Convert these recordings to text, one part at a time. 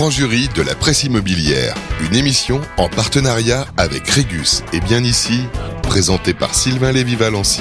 grand jury de la presse immobilière, une émission en partenariat avec Régus et bien ici, présentée par Sylvain Lévy-Valency.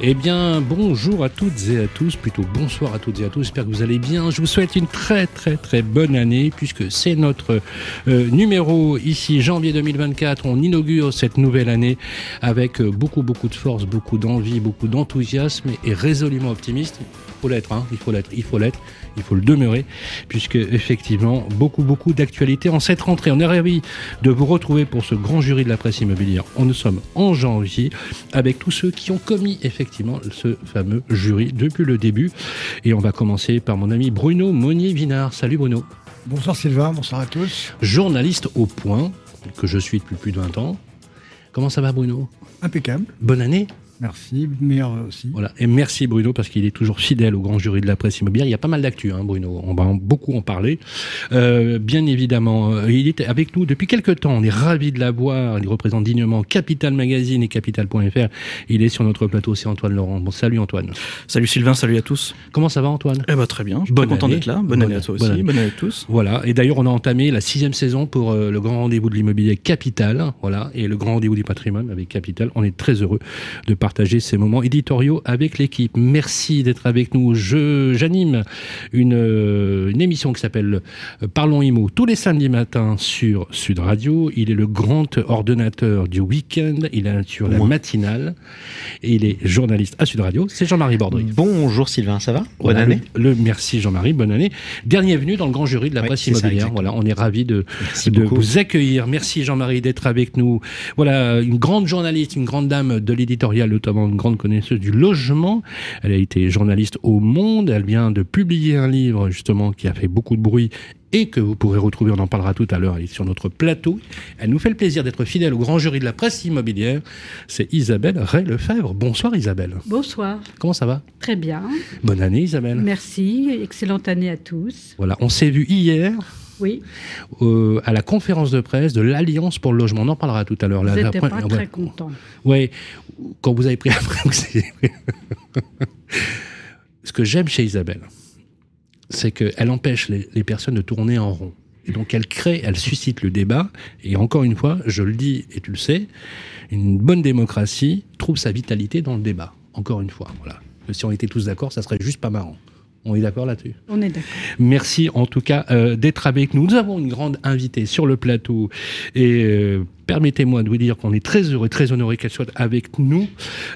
Eh bien, bonjour à toutes et à tous, plutôt bonsoir à toutes et à tous, j'espère que vous allez bien. Je vous souhaite une très très très bonne année puisque c'est notre euh, numéro ici, janvier 2024. On inaugure cette nouvelle année avec euh, beaucoup beaucoup de force, beaucoup d'envie, beaucoup d'enthousiasme et résolument optimiste. Il faut l'être, hein, il faut l'être, il faut l'être, il faut le demeurer puisque effectivement beaucoup beaucoup d'actualités en cette rentrée. On est ravis de vous retrouver pour ce grand jury de la presse immobilière. On nous sommes en janvier avec tous ceux qui ont commis effectivement ce fameux jury depuis le début. Et on va commencer par mon ami Bruno Monnier-Vinard. Salut Bruno. Bonsoir Sylvain, bonsoir à tous. Journaliste au point, que je suis depuis plus de 20 ans. Comment ça va Bruno? Impeccable. Bonne année Merci, meilleur aussi. Voilà, et merci Bruno parce qu'il est toujours fidèle au grand jury de la presse immobilière. Il y a pas mal d'actu, hein, Bruno. On va beaucoup en parler. Euh, bien évidemment, euh, il est avec nous depuis quelques temps. On est ravis de l'avoir. Il représente dignement Capital Magazine et Capital.fr. Il est sur notre plateau. C'est Antoine Laurent. Bon, salut Antoine. Salut Sylvain, salut à tous. Comment ça va Antoine? Eh ben très bien. Je suis content d'être là. Bonne, année à toi aussi. Bonne année. à tous. Voilà. Et d'ailleurs, on a entamé la sixième saison pour euh, le grand rendez-vous de l'immobilier Capital. Voilà. Et le grand rendez-vous du patrimoine avec Capital. On est très heureux de partager ces moments éditoriaux avec l'équipe. Merci d'être avec nous. Je, j'anime une, euh, une émission qui s'appelle euh, Parlons IMO tous les samedis matins sur Sud Radio. Il est le grand ordonnateur du week-end. Il est sur la matinale. Et il est journaliste à Sud Radio. C'est Jean-Marie Bordry. Bonjour Sylvain, ça va? Bonne année. Le, merci Jean-Marie, bonne année. Dernier venu dans le grand jury de la presse immobilière. voilà, on est ravis de, de vous accueillir. Merci Jean-Marie d'être avec nous. Voilà, une grande journaliste, une grande dame de l'éditorial, notamment une grande connaisseuse du logement. Elle a été journaliste au Monde. Elle vient de publier un livre justement qui a fait beaucoup de bruit et que vous pourrez retrouver, on en parlera tout à l'heure, elle est sur notre plateau. Elle nous fait le plaisir d'être fidèle au grand jury de la presse immobilière. C'est Isabelle Ray-Lefebvre. Bonsoir Isabelle. Bonsoir. Comment ça va? Très bien. Bonne année Isabelle. Merci, excellente année à tous. Voilà, on s'est vu hier. Oui. Euh, à la conférence de presse de l'Alliance pour le logement. On en parlera tout à l'heure. Vous n'êtes pas très content. Oui, quand vous avez pris après. Ce que j'aime chez Isabelle, c'est qu'elle empêche les, les, personnes de tourner en rond. Et donc elle crée, elle suscite le débat. Et encore une fois, je le dis et tu le sais, une bonne démocratie trouve sa vitalité dans le débat. Encore une fois, voilà. Si on était tous d'accord, ça serait juste pas marrant. On est d'accord là-dessus? On est d'accord. Merci en tout cas euh, d'être avec nous. Nous avons une grande invitée sur le plateau et euh, permettez-moi de vous dire qu'on est très heureux, très honoré qu'elle soit avec nous.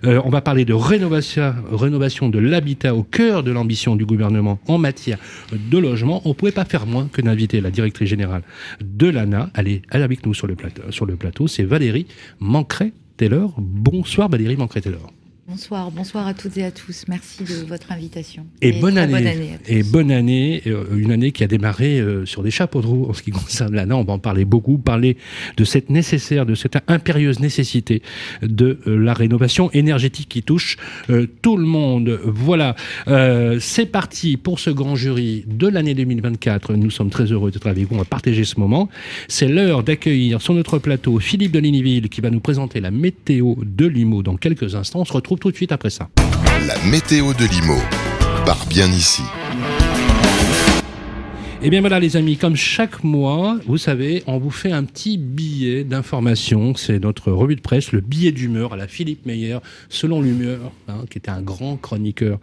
Euh, on va parler de rénovation, rénovation de l'habitat au cœur de l'ambition du gouvernement en matière de logement. On ne pouvait pas faire moins que d'inviter la directrice générale de l'ANA. Elle est, elle est avec nous sur le plateau. Sur le plateau, c'est Valérie Mancret-Taylor. Bonsoir Valérie Mancret-Taylor. Bonsoir, bonsoir à toutes et à tous. Merci de votre invitation. Et, bonne, année, bonne année. et bonne année, euh, une année qui a démarré euh, sur des chapeaux de roue en ce qui concerne l'ANA. On va en parler beaucoup, parler de cette nécessaire, de cette impérieuse nécessité de euh, la rénovation énergétique qui touche tout le monde. Voilà, c'est parti pour ce grand jury de l'année 2024. Nous sommes très heureux d'être avec vous. On va partager ce moment. C'est l'heure d'accueillir sur notre plateau Philippe de Lignyville qui va nous présenter la météo de Limo dans quelques instants. On se retrouve tout de suite après ça. La météo de Limo, part bien ici. Et Eh bien voilà les amis, comme chaque mois, vous savez, on vous fait un petit billet d'information. C'est notre revue de presse, le billet d'humeur à la Philippe Meyer, selon l'humeur, hein, qui était un grand chroniqueur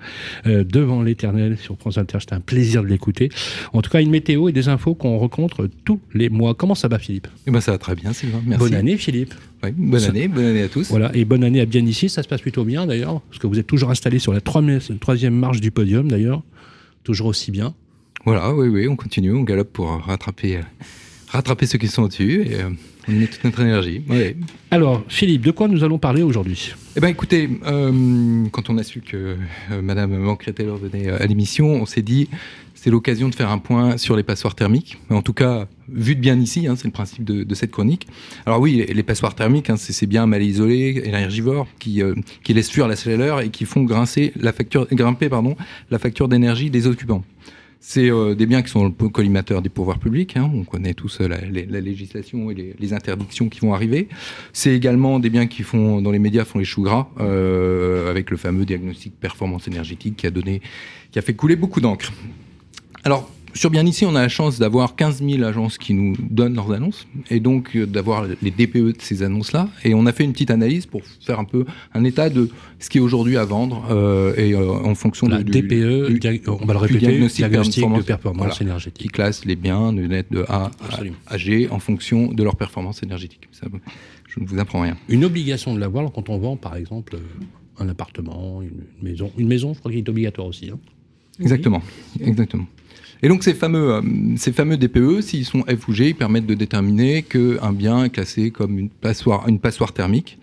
euh, devant l'éternel sur France Inter. C'était un plaisir de l'écouter. En tout cas, une météo et des infos qu'on rencontre tous les mois. Comment ça va Philippe? Eh ben ça va très bien Sylvain, merci. Bonne année Philippe. Oui, bonne année, bonne année à tous. Voilà, et bonne année à bien ici, ça se passe plutôt bien d'ailleurs, parce que vous êtes toujours installé sur la troisième marche du podium d'ailleurs, toujours aussi bien. Voilà, oui, oui, on continue, on galope pour rattraper, euh, rattraper ceux qui sont au-dessus et euh, on met toute notre énergie. Ouais. Alors, Philippe, de quoi nous allons parler aujourd'hui? Eh bien, écoutez, euh, quand on a su que euh, Madame Mancret-Taylor venait à l'émission, on s'est dit c'est l'occasion de faire un point sur les passoires thermiques. En tout cas, vu de bien ici, hein, c'est le principe de, de, cette chronique. Alors oui, les, les passoires thermiques, hein, c'est bien mal isolé, énergivore, qui, euh, qui laissent fuir la chaleur et qui font grincer la facture, grimper pardon, la facture d'énergie des occupants. C'est euh, des biens qui sont le collimateur des pouvoirs publics. Hein. On connaît tous la, la, la législation et les, les, interdictions qui vont arriver. C'est également des biens qui font, dans les médias, font les choux gras, euh, avec le fameux diagnostic performance énergétique qui a donné, qui a fait couler beaucoup d'encre. Alors, sur bien ici, on a la chance d'avoir 15 000 agences qui nous donnent leurs annonces et donc euh, d'avoir les DPE de ces annonces-là. Et on a fait une petite analyse pour faire un peu un état de ce qui est aujourd'hui à vendre euh, et euh, en fonction La de, DPE, du- dia- on va le du répéter, diagnostic diagnostic, de performance Voilà. qui énergétique. classe les biens de net de A Absolument. à, G en fonction de leur performance énergétique. Ça, je ne vous apprends rien. Une obligation de l'avoir quand on vend, par exemple, un appartement, une maison. Une maison, je crois qu'il est obligatoire aussi. hein. Exactement, exactement. Et donc ces fameux, euh, ces fameux DPE, s'ils sont F ou G, ils permettent de déterminer qu'un bien est classé comme une passoire, thermique.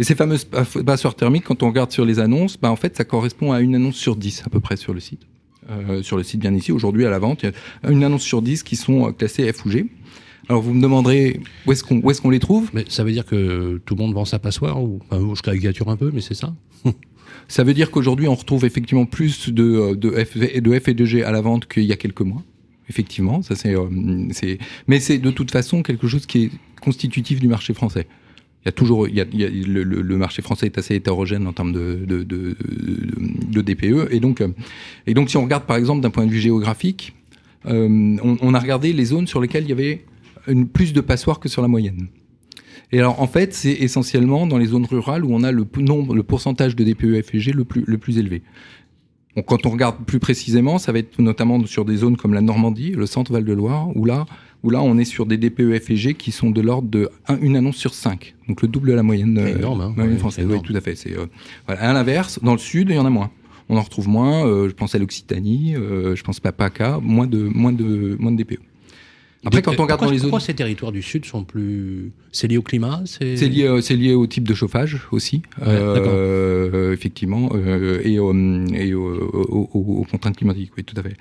Et ces fameuses pa- passoires thermiques, quand on regarde sur les annonces, bah, en fait, ça correspond à une annonce sur 10 à peu près sur le site. Euh, sur le site bien ici, aujourd'hui à la vente, il y a une annonce sur 10 qui sont euh, classées F ou G. Alors vous me demanderez où est-ce qu'on qu'on les trouve? Ça veut dire que tout le monde vend sa passoire ou je caricature un peu, mais c'est ça? Ça veut dire qu'aujourd'hui, on retrouve effectivement plus de, F, de F et de G à la vente qu'il y a quelques mois. Effectivement, ça c'est, euh, c'est, mais c'est de toute façon quelque chose qui est constitutif du marché français. Il y a toujours, il y a, le, marché français est assez hétérogène en termes de, de, DPE, et donc, euh, et donc si on regarde par exemple d'un point de vue géographique, euh, on, on a regardé les zones sur lesquelles il y avait une, plus de passoires que sur la moyenne. Et alors, en fait, c'est essentiellement dans les zones rurales où on a le nombre, le pourcentage de DPE F et G le plus, le plus élevé. Quand on regarde plus précisément, ça va être notamment sur des zones comme la Normandie, le centre Val-de-Loire, où là, où là, on est sur des DPE F et G qui sont de l'ordre de un- une annonce sur cinq. Donc, le double de la moyenne, C'est énorme, hein. moyenne Ouais, française. c'est Oui, tout à fait. Euh, voilà. À l'inverse, dans le sud, il y en a moins. On en retrouve moins. euh, je pense à l'Occitanie, euh, je pense pas à PACA, moins de, moins de, moins de DPE. Après, quand on regarde dans les zones. pourquoi ces territoires du Sud sont plus. C'est lié au climat C'est lié, euh, lié au type de chauffage aussi, Ouais, euh, effectivement, euh, et, au- et au- au- au- aux contraintes climatiques, oui, tout à fait.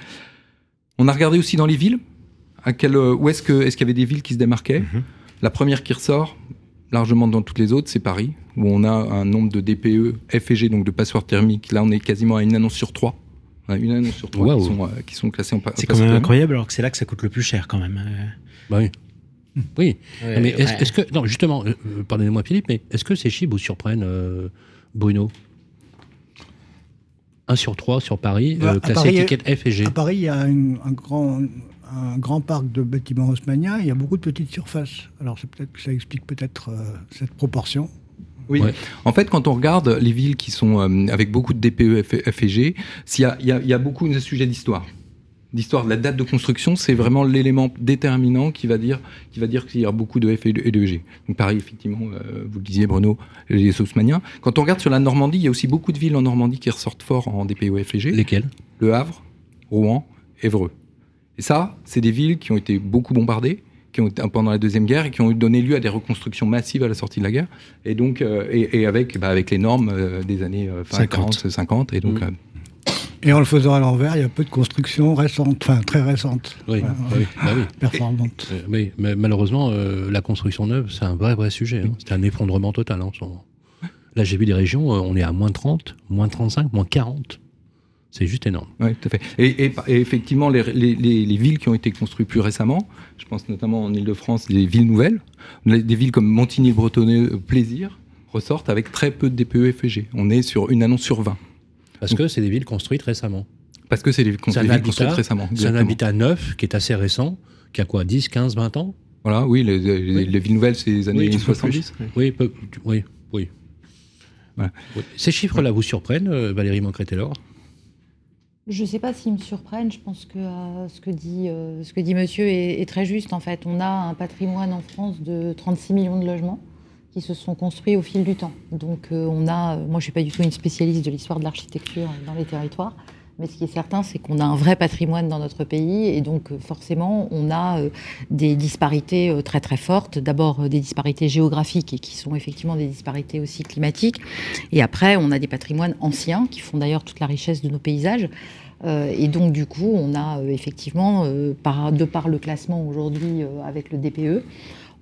On a regardé aussi dans les villes, à quel, où est-ce que est-ce qu'il y avait des villes qui se démarquaient. La première qui ressort, largement dans toutes les autres, c'est Paris, où on a un nombre de DPE, F et G, donc de passoires thermiques. Là, on est quasiment à une annonce sur trois. A une annonce sur trois Waouh. qui, sont, euh, qui sont classées en C'est quand même incroyable alors que c'est là que ça coûte le plus cher quand même. Euh, Bah oui. Oui. ouais, mais est-ce ouais. que. Non, justement, euh, euh, pardonnez-moi Philippe, mais est-ce que ces chiffres vous surprennent, euh, Bruno? 1 sur 3 sur Paris, Bah, euh, classé Paris, étiquette F et G. À Paris, il y a une- un, grand, un grand parc de bâtiments haussmanniens. Il y a beaucoup de petites surfaces. Alors, c'est peut-être que ça explique peut-être euh, cette proportion. Oui. Ouais. En fait, quand on regarde les villes qui sont euh, avec beaucoup de DPE, F, F et G, s'il y a- il y, a, il y a beaucoup de sujets d'histoire. L'histoire de la date de construction, c'est vraiment l'élément déterminant qui va dire qui va dire qu'il y a beaucoup de F et de, et de G. Donc pareil, effectivement, euh, vous le disiez Bruno, les Haussmanniens. Quand on regarde sur la Normandie, il y a aussi beaucoup de villes en Normandie qui ressortent fort en DPE, F et G. Lesquels Le Havre, Rouen, Évreux. Et ça, c'est des villes qui ont été beaucoup bombardées, qui ont été pendant la deuxième guerre et qui ont donné lieu à des reconstructions massives à la sortie de la guerre. Et donc, euh, et, et avec, bah, avec les normes euh, des années euh, fin 50. 40, 50. Et donc, Mm. euh, Et en le faisant à l'envers, il y a peu de constructions récentes, enfin très récentes, Oui, Voilà, bah oui, bah oui. performantes. Oui, mais malheureusement, euh, la construction neuve, c'est un vrai, vrai sujet. hein. C'est un effondrement total hein, en ce moment. Là, j'ai vu des régions, euh, on est à moins 30, moins 35, moins 40. C'est juste énorme. Oui, tout à fait. Et, et- et effectivement, les, les- les- les villes qui ont été construites plus récemment, je pense notamment en Ile-de-France, des villes nouvelles, les- des villes comme Montigny-le-Bretonneux, euh, Plaisir, ressortent avec très peu de DPE F et G. On est sur une annonce sur 20. Parce que c'est des villes construites récemment. Parce que c'est des, villes construites récemment. C'est un habitat neuf qui est assez récent, qui a quoi, 10, 15, 20 ans? Voilà, oui, les, Oui. les villes nouvelles, c'est les années Oui, un peu 70. plus. Oui, peu- oui, oui. Voilà. Ces chiffres-là vous surprennent, euh, Valérie Mancret-Taylor? Je ne sais pas s'ils me surprennent. Je pense que euh, ce, que dit, euh, ce que dit monsieur est, est très juste. En fait, on a un patrimoine en France de 36 millions de logements qui se sont construits au fil du temps. Donc, euh, on a. Moi, je ne suis pas du tout une spécialiste de l'histoire de l'architecture dans les territoires. Mais ce qui est certain, c'est qu'on a un vrai patrimoine dans notre pays et donc euh, forcément, on a euh, des disparités euh, très très fortes. D'abord des disparités géographiques et qui sont effectivement des disparités aussi climatiques. Et après, on a des patrimoines anciens qui font d'ailleurs toute la richesse de nos paysages. Et donc, du coup, on a effectivement, de par le classement aujourd'hui avec le DPE,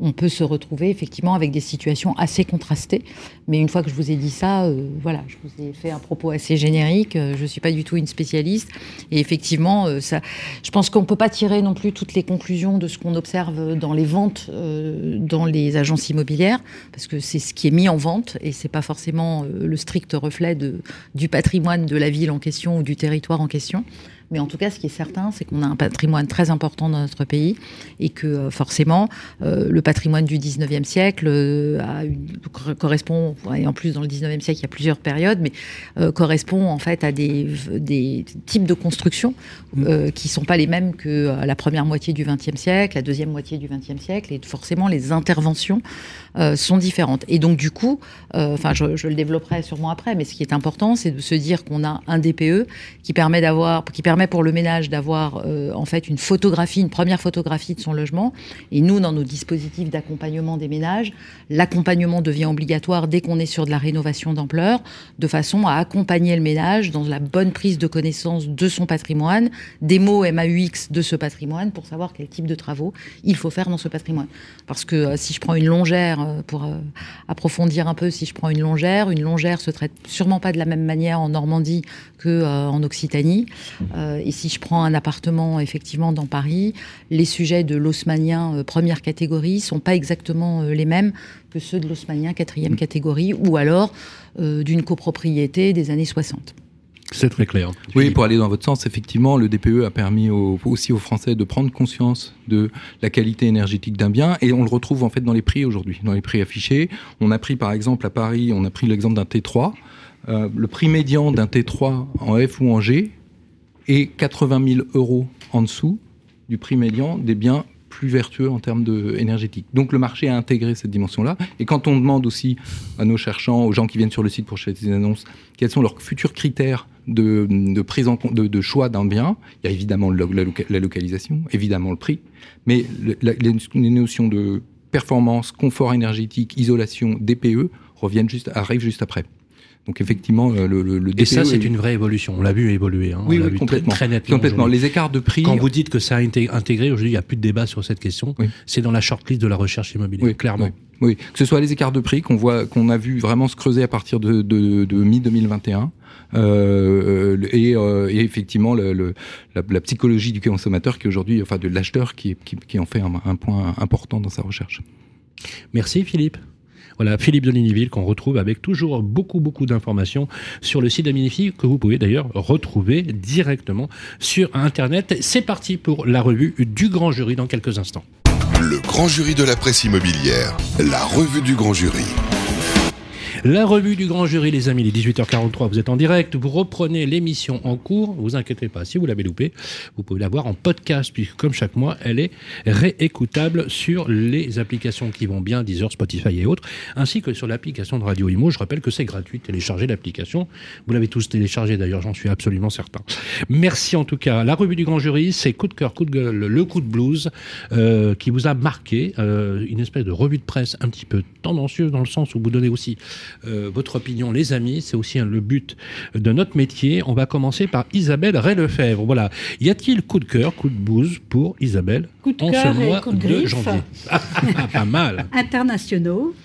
on peut se retrouver effectivement avec des situations assez contrastées. Mais une fois que je vous ai dit ça, euh, voilà, je vous ai fait un propos assez générique. euh, je ne suis pas du tout une spécialiste. Et effectivement, euh, ça, je pense qu'on ne peut pas tirer non plus toutes les conclusions de ce qu'on observe dans les ventes dans les agences immobilières, parce que c'est ce qui est mis en vente et c'est pas forcément le strict reflet du patrimoine de la ville en question ou du territoire en question. Mais en tout cas, ce qui est certain, c'est qu'on a un patrimoine très important dans notre pays et que forcément, le patrimoine du 19e siècle a correspond, et en plus dans le 19e siècle, il y a plusieurs périodes, mais correspond en fait à des, des types de construction mmh. qui ne sont pas les mêmes que la première moitié du 20e siècle, la deuxième moitié du 20e siècle, et forcément les interventions euh, sont différentes. Et donc du coup, euh, enfin je, je, le développerai sûrement après, mais ce qui est important, c'est de se dire qu'on a un DPE qui permet d'avoir, qui permet pour le ménage d'avoir euh, en fait une photographie, une première photographie de son logement. Et nous, dans nos dispositifs d'accompagnement des ménages, l'accompagnement devient obligatoire dès qu'on est sur de la rénovation d'ampleur, de façon à accompagner le ménage dans la bonne prise de connaissance de son patrimoine, des mots MAUX de ce patrimoine pour savoir quel type de travaux il faut faire dans ce patrimoine. Parce que si je prends une longère euh, pour euh, approfondir un peu, si je prends une longère, une longère se traite sûrement pas de la même manière en Normandie que euh, en Occitanie. Et si je prends un appartement effectivement dans Paris, les sujets de l'osmanien première catégorie sont pas exactement les mêmes que ceux de l'osmanien quatrième catégorie ou alors d'une copropriété des années 60. C'est très clair. Oui, pour aller dans votre sens, effectivement, le DPE a permis aussi aux Français de prendre conscience de la qualité énergétique d'un bien, et on le retrouve en fait dans les prix aujourd'hui, dans les prix affichés. On a pris par exemple à Paris, on a pris l'exemple d'un T3. Euh, le prix médian d'un T3 en F ou en G est 80 000 euros en dessous du prix médian des biens plus vertueux en termes de énergétique. Donc le marché a intégré cette dimension-là. Et quand on demande aussi à nos cherchants, aux gens qui viennent sur le site pour chercher des annonces, quels sont leurs futurs critères de, prise de, choix d'un bien, il y a évidemment la, localisation, évidemment le prix, mais les, notions de performance, confort énergétique, isolation, DPE reviennent juste, arrivent juste après. Donc effectivement, euh, le, le, Et ça, c'est une vraie évolution. On l'a vu évoluer. Hein. Oui, oui complètement. Très, nettement. Complètement. Les écarts de prix. Quand vous dites que ça a intégré, aujourd'hui, il n'y a plus de débat sur cette question. C'est dans la shortlist de la recherche immobilière, oui, clairement. Oui. que ce soit les écarts de prix qu'on voit, qu'on a vu vraiment se creuser à partir de, de, de mi 2021. Euh, et, euh, et, effectivement le, la, la, psychologie du consommateur qui aujourd'hui, enfin de l'acheteur, qui, qui, qui, en fait un, un point important dans sa recherche. Merci Philippe. Voilà, Philippe de Liniville qu'on retrouve avec toujours beaucoup, beaucoup d'informations sur le site d'Aminifi que vous pouvez d'ailleurs retrouver directement sur Internet. C'est parti pour la revue du grand jury dans quelques instants. Le grand jury de la presse immobilière, la revue du grand jury. La revue du grand jury, les amis, les 18h43, vous êtes en direct, vous reprenez l'émission en cours, vous inquiétez pas, si vous l'avez loupé, vous pouvez la voir en podcast, puisque comme chaque mois, elle est réécoutable sur les applications qui vont bien, Deezer, Spotify et autres, ainsi que sur l'application de Radio Imo. Je rappelle que c'est gratuit, téléchargez l'application. Vous l'avez tous téléchargé d'ailleurs, j'en suis absolument certain. Merci en tout cas. La revue du grand jury, c'est coup de cœur, coup de gueule, le coup de blues, euh, qui vous a marqué, euh, une espèce de revue de presse un petit peu tendancieuse dans le sens où vous donnez aussi votre opinion, les amis. C'est aussi le but de notre métier. On va commencer par Isabelle Ray-Lefebvre. Voilà. Y a-t-il coup de cœur, coup de bouse pour Isabelle coup de en ce mois de, janvier Pas mal. Internationaux.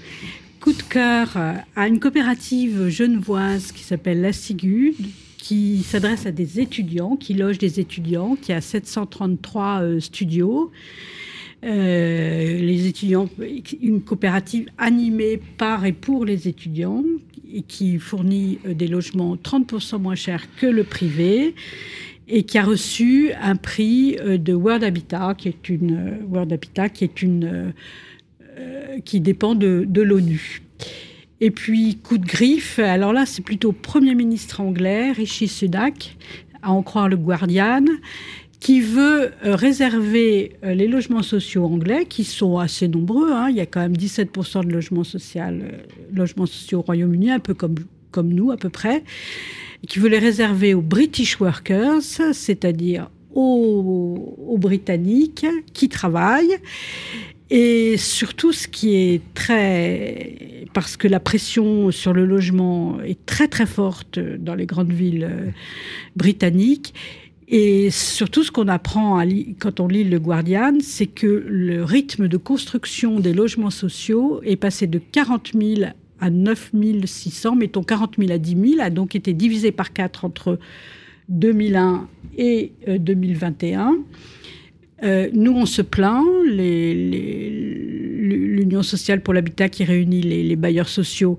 Coup de cœur euh, à une coopérative genevoise qui s'appelle La Sigude qui s'adresse à des étudiants, qui loge des étudiants, qui a 733 euh, studios euh, les étudiants, une coopérative animée par et pour les étudiants et qui fournit euh, des logements 30% moins chers que le privé et qui a reçu un prix euh, de World Habitat, qui est une World Habitat, qui est une qui dépend de, de l'ONU. Et puis coup de griffe, alors là c'est plutôt Premier ministre anglais, Rishi Sunak, à en croire le Guardian, qui veut euh, réserver euh, les logements sociaux anglais, qui sont assez nombreux, hein. il y a quand même 17% de logements, social, euh, sociaux au Royaume-Uni, un peu comme, comme nous à peu près, qui veut les réserver aux British workers, c'est-à-dire aux, aux, Britanniques qui travaillent. Et surtout, ce qui est très... Parce que la pression sur le logement est très très forte dans les grandes villes britanniques. Et surtout, ce qu'on apprend quand on lit Le Guardian, c'est que le rythme de construction des logements sociaux est passé de 40 000 à 9 600, mettons 40 000 à 10 000, a donc été divisé par 4 entre 2001 et 2021. Euh, euh, nous, on se plaint, l'Union sociale pour l'habitat qui réunit les, les, bailleurs sociaux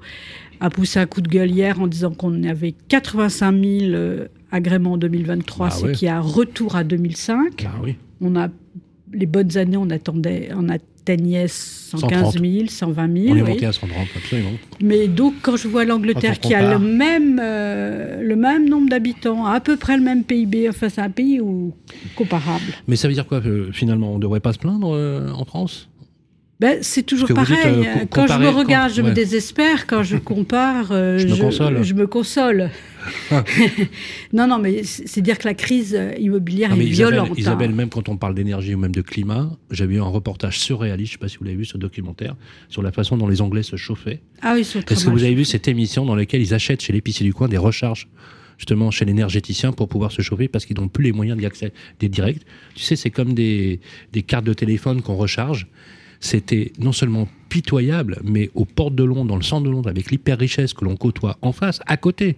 a poussé un coup de gueule hier en disant qu'on avait 85 000 agrément en 2023, Ah c'est qu'il y a un retour à 2005. Ah oui. On a les bonnes années, on attendait, on atteignait 115 000, 120 000. On est oui. monté à 130, absolument. Mais donc, quand je vois l'Angleterre on qui a le même, euh, le même nombre d'habitants, à peu près le même PIB, enfin, c'est un pays où, comparable. Mais ça veut dire quoi euh, Finalement, on ne devrait pas se plaindre euh, en France? Ben, c'est toujours pareil. dites, quand je me regarde, je ouais. me désespère. Quand je compare, Je me console. je me console. non, non, mais c'est dire que la crise euh, immobilière Non, est Isabelle, violente. hein. Isabelle, même quand on parle d'énergie ou même de climat, j'avais vu un reportage surréaliste, je ne sais pas si vous l'avez vu, ce documentaire, sur la façon dont les Anglais se chauffaient. Ah oui, Est-ce que vous avez vu cette émission dans laquelle ils achètent chez l'épicier du coin des recharges justement chez l'énergéticien pour pouvoir se chauffer parce qu'ils n'ont plus les moyens d'y accéder des directs? Tu sais, c'est comme des, des cartes de téléphone qu'on recharge. C'était non seulement pitoyable, mais aux portes de Londres, dans le centre de Londres, avec l'hyper richesse que l'on côtoie en face, à côté,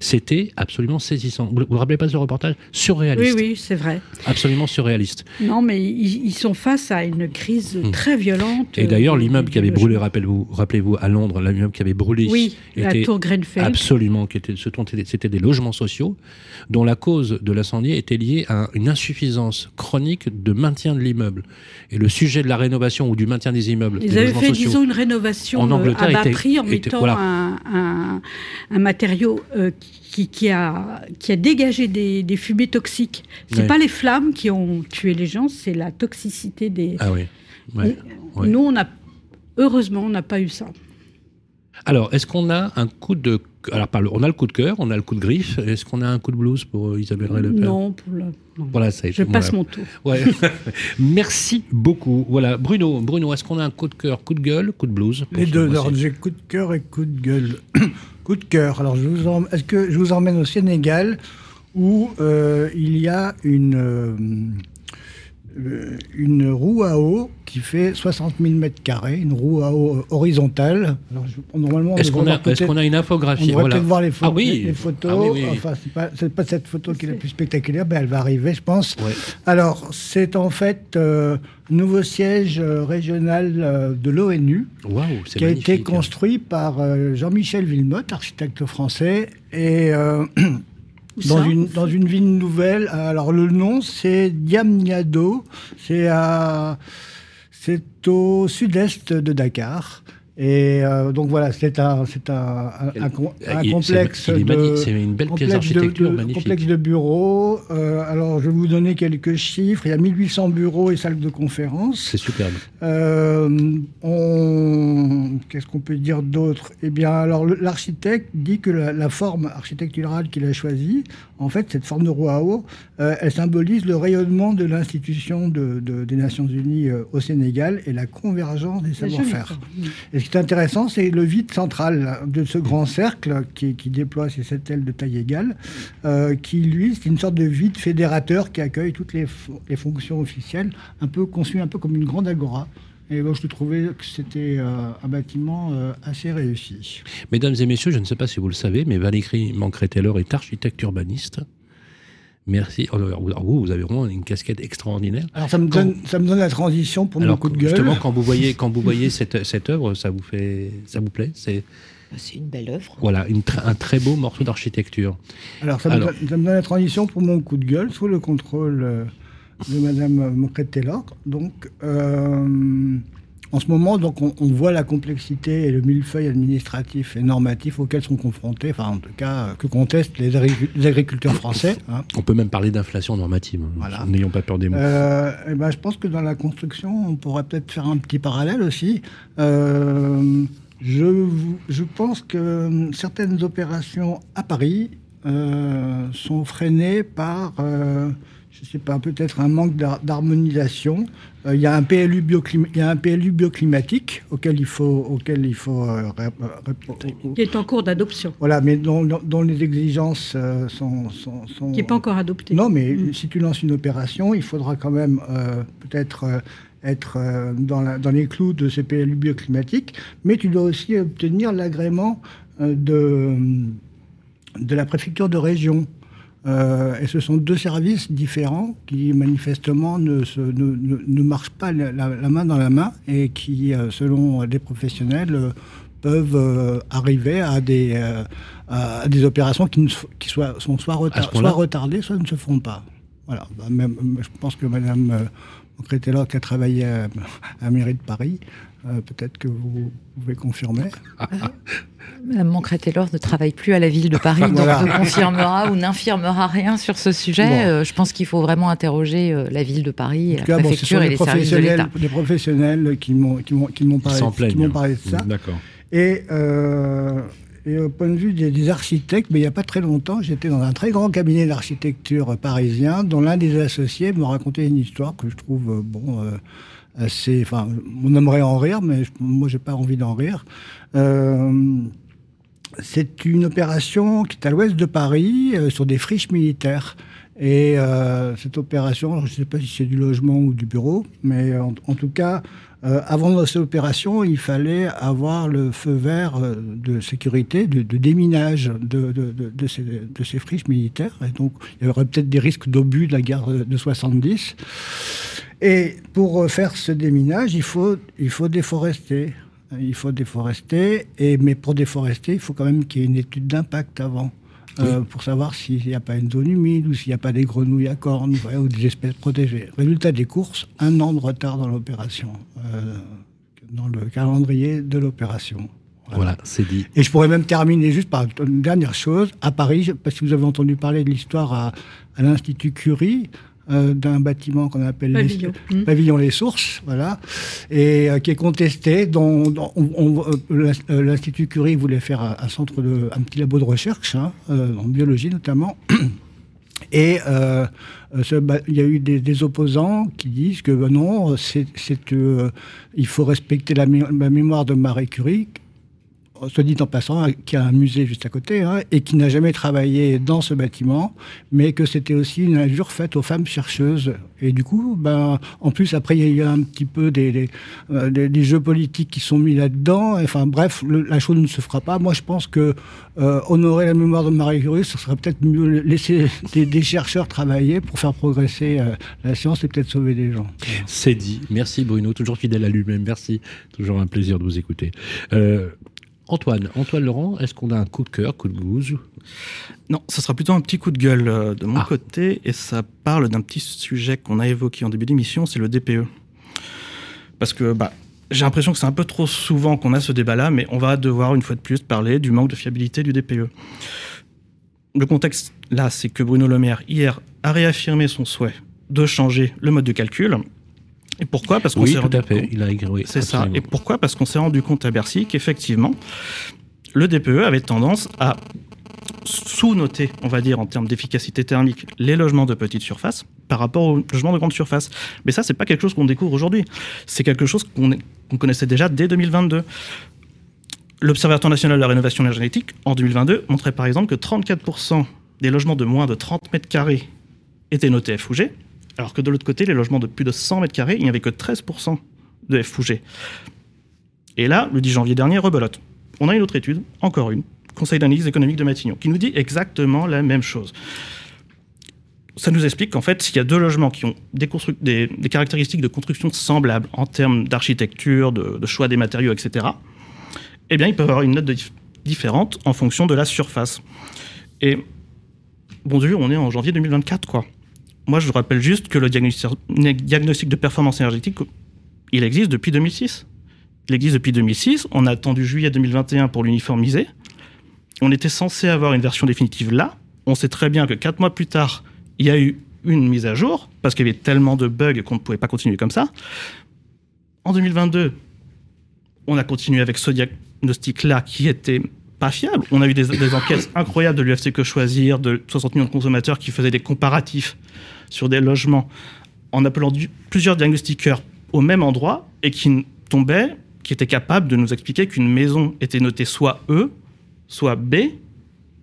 c'était absolument saisissant. Vous ne vous rappelez pas ce reportage? Oui, Surréaliste. oui, c'est vrai. Absolument surréaliste. Non, mais ils, ils sont face à une crise Hmm. très violente. Et d'ailleurs, euh, l'immeuble qui avait brûlé, rappelez-vous, rappelez-vous, à Londres, l'immeuble qui avait brûlé Oui, la était tour Grenfell. Absolument, qui était, c'était des logements sociaux, dont la cause de l'incendie était liée à une insuffisance chronique de maintien de l'immeuble. Et le sujet de la rénovation ou du maintien des immeubles, Ils des logements sociaux, disons, une rénovation En euh, Angleterre, à bas était- prix en était- mettant voilà. un, un- un matériau euh, qui, qui a, qui a dégagé des, des fumées toxiques. C'est Ouais. pas les flammes qui ont tué les gens, c'est la toxicité des. Ah oui. ouais, ouais. Nous, on a heureusement, on n'a pas eu ça. Alors, est-ce qu'on a un coup de... Alors, on a le coup de cœur, on a le coup de griffe. Est-ce qu'on a un coup de blues pour Isabelle Ray Non, pour non. Voilà, ça y est, Je passe voilà. mon tour. Ouais. Merci beaucoup. Voilà, Bruno, Bruno, est-ce qu'on a un coup de cœur, coup de gueule, coup de blues pour Les deux, alors j'ai coup de cœur et coup de gueule. coup de cœur, alors je vous en- est-ce que je vous emmène au Sénégal où euh, il y a une, euh, une roue à eau qui fait 60 000 mètres carrés, une roue à eau horizontale. Alors, je- normalement, on Est-ce qu'on a, une on infographie Voilà. peut-être voir les, Ah oui. les- photos. Ah oui. Enfin, c'est pas, pas cette photo qui est la plus spectaculaire, mais elle va arriver, je pense. Ouais. Alors, c'est en fait euh, nouveau siège euh, régional euh, de l'ONU qui a été construit par euh, Jean-Michel Villemotte, architecte français, et euh, dans une, dans une ville nouvelle. Alors le nom, c'est Diamniadio, c'est à, c'est au sud-est de Dakar. Et euh, donc voilà, c'est un, c'est un, un, complexe c'est- une belle pièce d'architecture de, magnifique. complexe de bureaux. Euh, alors, je vais vous donner quelques chiffres. Il y a 1800 bureaux et salles de conférence. C'est superbe. Euh, on... Qu'est-ce qu'on peut dire d'autre? Eh bien, alors l'architecte dit que la, la forme architecturale qu'il a choisie, en fait, cette forme de roue à eau, euh, elle symbolise le rayonnement de l'institution de- de- des Nations Unies au Sénégal et la convergence des savoir-faire. Qui est intéressant, c'est le vide central de ce grand cercle qui, déploie ses sept ailes de taille égale, euh, qui lui, c'est une sorte de vide fédérateur qui accueille toutes les fonctions officielles, un peu conçu un peu comme une grande agora. Et moi, je trouvais que c'était euh, un bâtiment euh, assez réussi. Mesdames et messieurs, je ne sais pas si vous le savez, mais Valérie Mancret-Taylor est architecte urbaniste. Merci. Oh, alors, vous, vous, avez vraiment une casquette extraordinaire. Alors, ça me, Quand- donne, ça me donne la transition pour alors, mon coup de gueule. justement, quand vous voyez, quand vous voyez cette, cette œuvre, ça vous fait, ça vous plaît? C'est C'est une belle œuvre. voilà, une tr- un très beau morceau d'architecture. Alors, ça, Alors. Me donne, ça me donne la transition pour mon coup de gueule sous le contrôle euh, de Madame Moncret-Taylor. Donc, euh, en ce moment, donc, on, on voit la complexité et le millefeuille administratif et normatif auxquels sont confrontés, enfin, en tout cas, euh, que contestent les, agricu- les agriculteurs français. hein. On peut même parler d'inflation normative. hein, Voilà. N'ayons pas peur des mots. Euh, eh ben, je pense que dans la construction, on pourrait peut-être faire un petit parallèle aussi. Euh, je, pense que certaines opérations à Paris euh, sont freinées par, je sais pas, peut-être un manque d'har- d'harmonisation. Euh, Il y a un PLU bioclim- il y a un PLU bioclimatique auquel il faut, auquel il faut euh, ré- Qui est en cours d'adoption, voilà, mais dont, les exigences euh, sont, sont, sont- qui n'est pas encore adopté. non, mais Mm. si tu lances une opération, il faudra quand même euh, peut-être euh, être euh, dans, la- dans les clous de ces PLU bioclimatiques, mais tu dois aussi obtenir l'agrément euh, de, de la préfecture de région. Euh, et ce sont deux services différents qui manifestement ne, se- ne, ne- ne marchent pas la, main dans la main et qui, euh, selon des professionnels, euh, peuvent euh, arriver à des, euh, à des opérations qui, ne, qui soient, sont soit, retard, soit retardées, soit ne se font pas. Voilà. Bah, même, je pense que Mme euh, Crételot, qui a travaillé à, à mairie de Paris, euh, peut-être que vous pouvez confirmer. Madame Mancret-Taylor ne travaille plus à la ville de Paris, donc ne confirmera ou n'infirmera rien sur ce sujet. Euh, je pense qu'il faut vraiment interroger euh, la ville de Paris, la préfecture et les services de l'État. Des professionnels qui m'ont parlé, parlé, de ça. D'accord. Et, et, au point de vue des, architectes, mais il n'y a pas très longtemps, j'étais dans un très grand cabinet d'architecture parisien, dont l'un des associés me racontait une histoire que je trouve bon Enfin, on aimerait en rire, mais moi, j'ai pas envie d'en rire. Euh, c'est une opération qui est à l'ouest de Paris, euh, sur des friches militaires. Et euh, cette opération, je ne sais pas si c'est du logement ou du bureau, mais en, tout cas, avant cette opération, il fallait avoir le feu vert de sécurité, de, déminage de, ces, de, ces, friches militaires. Et donc, il y aurait peut-être des risques d'obus de la guerre de 70. Et pour faire ce déminage, il faut, il faut déforester. Il faut déforester, et, mais pour déforester, il faut quand même qu'il y ait une étude d'impact avant. Euh, pour savoir s'il n'y a pas une zone humide ou s'il n'y a pas des grenouilles à cornes ou des espèces protégées. Résultat des courses, un an de retard dans l'opération, euh, dans le calendrier de l'opération. Voilà, c'est dit. Et je pourrais même terminer juste par une dernière chose. À Paris, parce que vous avez entendu parler de l'histoire à, à l'Institut Curie, euh, d'un bâtiment qu'on appelle pavillon. Les, mmh. pavillon les Sources, voilà, et euh, qui est contesté. Dont, euh, l'Institut Curie voulait faire un, centre de, un petit labo de recherche hein, en biologie notamment. Et il y a eu des, opposants qui disent que ben non, c'est, il faut respecter la, la, mémoire de Marie Curie, soit dit en passant, qui a un musée juste à côté, hein, et qui n'a jamais travaillé dans ce bâtiment, mais que c'était aussi une injure faite aux femmes chercheuses. Et du coup, ben, en plus, après, il y a eu un petit peu des, des, euh, jeux politiques qui sont mis là-dedans. Enfin, bref, la chose ne se fera pas. Moi, je pense que euh, honorer la mémoire de Marie Curie, ce serait peut-être mieux laisser des, chercheurs travailler pour faire progresser euh, la science et peut-être sauver des gens. C'est dit. Merci Bruno, toujours fidèle à lui-même. Merci. Toujours un plaisir de vous écouter. Antoine, Antoine Laurent, est-ce qu'on a un coup de cœur, coup de gouze Non, ce sera plutôt un petit coup de gueule euh, de mon ah. côté, et ça parle d'un petit sujet qu'on a évoqué en début d'émission, c'est le DPE. Parce que bah, j'ai l'impression que c'est un peu trop souvent qu'on a ce débat-là, mais on va devoir une fois de plus parler du manque de fiabilité du DPE. Le contexte là, c'est que Bruno Le Maire, hier, a réaffirmé son souhait de changer le mode de calcul et pourquoi Parce qu'on s'est rendu compte. Il a C'est ça. Et pourquoi Parce qu'on s'est rendu compte à Bercy qu'effectivement, le DPE avait tendance à sous-noter, on va dire, en termes d'efficacité thermique, les logements de petite surface par rapport aux logements de grande surface. Mais ça, c'est pas quelque chose qu'on découvre aujourd'hui. C'est quelque chose qu'on connaissait déjà dès 2022. L'Observatoire national de la rénovation énergétique, en 2022, montrait par exemple que 34% des logements de moins de 30 mètres carrés étaient notés F ou G, alors que de l'autre côté, les logements de plus de 100 mètres carrés, il n'y avait que 13% de F. Et là, le 10 janvier dernier, rebelote. On a une autre étude, encore une, Conseil d'analyse économique de Matignon, qui nous dit exactement la même chose. Ça nous explique qu'en fait, s'il y a deux logements qui ont des, caractéristiques de construction semblables en termes d'architecture, de, choix des matériaux, etc., eh bien, ils peuvent avoir une note différente en fonction de la surface. Et, bon Dieu, on est en janvier 2024, quoi. Moi, je rappelle juste que le diagnostic de performance énergétique, il existe depuis 2006. Il existe depuis 2006. On a attendu juillet 2021 pour l'uniformiser. On était censé avoir une version définitive là. On sait très bien que quatre mois plus tard, il y a eu une mise à jour parce qu'il y avait tellement de bugs qu'on ne pouvait pas continuer comme ça. En 2022, on a continué avec ce diagnostic-là qui était pas fiable. On a eu des enquêtes incroyables de l'UFC Que Choisir, de 60 millions de consommateurs qui faisaient des comparatifs sur des logements en appelant plusieurs diagnostiqueurs au même endroit et qui tombaient, qui étaient capables de nous expliquer qu'une maison était notée soit E, soit B.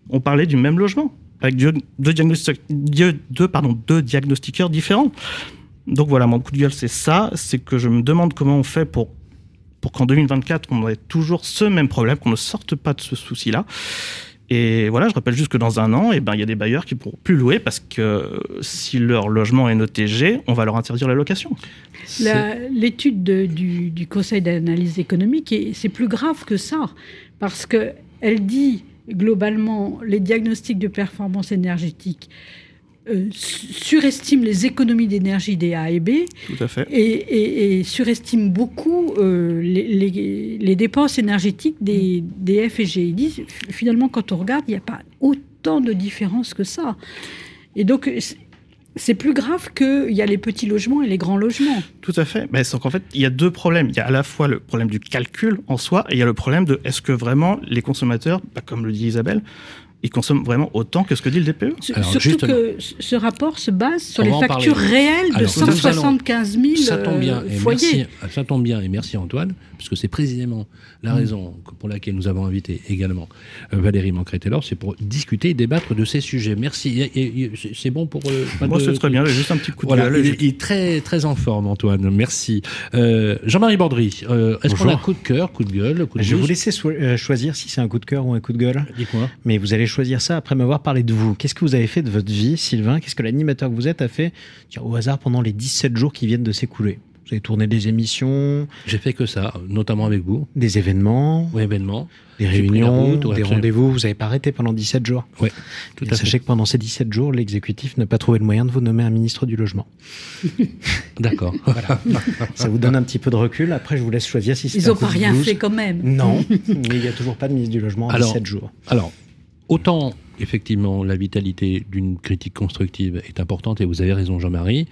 On parlait du même logement, avec deux, diagnostiqueurs différents. Donc voilà, mon coup de gueule, c'est ça. C'est que je me demande comment on fait pour qu'en 2024, on ait toujours ce même problème, qu'on ne sorte pas de ce souci-là. Et voilà, je rappelle juste que dans un an, eh ben, il y a des bailleurs qui ne pourront plus louer parce que si leur logement est noté G, on va leur interdire la location. L'étude du, du, Conseil d'analyse économique, c'est plus grave que ça, parce qu'elle dit globalement les diagnostics de performance énergétique euh, surestime les économies d'énergie des A et B. Tout à fait. Et, surestime beaucoup euh, les, dépenses énergétiques des, des, F et G. Ils disent, finalement, quand on regarde, il n'y a pas autant de différence que ça. Et donc, c'est plus grave qu'il y a les petits logements et les grands logements. Tout à fait. Mais qu'en fait, il y a deux problèmes. Il y a à la fois le problème du calcul en soi et il y a le problème de est-ce que vraiment les consommateurs, bah, comme le dit Isabelle, ils consomment vraiment autant que ce que dit le DPE. Surtout que ce rapport se base sur les factures réelles de 175 000 ça tombe bien, et Merci, ça tombe bien, et merci Antoine, puisque c'est précisément la mm. raison pour laquelle nous avons invité également euh, Valérie Mancret-Taylor, c'est pour discuter et débattre de ces sujets. Merci. C'est bon pour... Euh, Moi, c'est très bien, juste un petit coup de gueule. Il, est très, très en forme, Antoine. Merci. Euh, Jean-Marie Bordry, est-ce qu'on a un coup de cœur, coup de gueule coup de Je vais vous laisser choisir si c'est un coup de cœur ou un coup de gueule. Dites-moi. Mais vous allez choisir ça après m'avoir parlé de vous. Qu'est-ce que vous avez fait de votre vie, Sylvain? Qu'est-ce que l'animateur que vous êtes a fait au hasard pendant les 17 jours qui viennent de s'écouler? Vous avez tourné des émissions? J'ai fait que ça, notamment avec vous. Des événements? Oui, événements. Des réunions, des rendez-vous. Vous n'avez pas arrêté pendant 17 jours Oui, tout à Sachez que pendant ces 17 jours, l'exécutif n'a pas trouvé le moyen de vous nommer un ministre du Logement. D'accord. Ça vous donne un petit peu de recul. Après, je vous laisse choisir si c'est Ils n'ont pas rien fait quand même. Non, mais il n'y a toujours pas de ministre du Logement en 17 jours. Alors, autant effectivement la vitalité d'une critique constructive est importante, et vous avez raison Jean-Marie,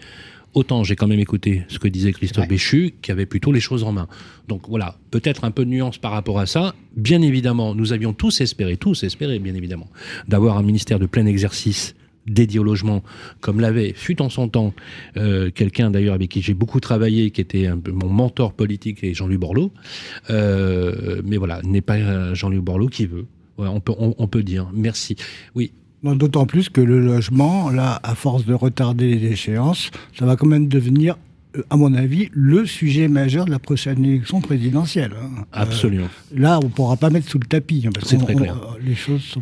autant j'ai quand même écouté ce que disait Christophe Béchu, qui avait plutôt les choses en main. Donc voilà, peut-être un peu de nuance par rapport à ça. Bien évidemment, nous avions tous espéré, tous espéré bien évidemment, d'avoir un ministère de plein exercice dédié au logement, comme l'avait, fut en son temps, euh, quelqu'un d'ailleurs avec qui j'ai beaucoup travaillé, qui était un peu mon mentor politique, et Jean-Louis Borloo. Euh, mais voilà, n'est pas Jean-Louis Borloo qui veut on, peut, on, peut dire. Merci. Oui. D'autant plus que le logement, là, à force de retarder les échéances, ça va quand même devenir euh, à mon avis, le sujet majeur de la prochaine élection présidentielle. Hein. Absolument. Euh, là, on ne pourra pas mettre sous le tapis. Hein, C'est très clair. les choses sont.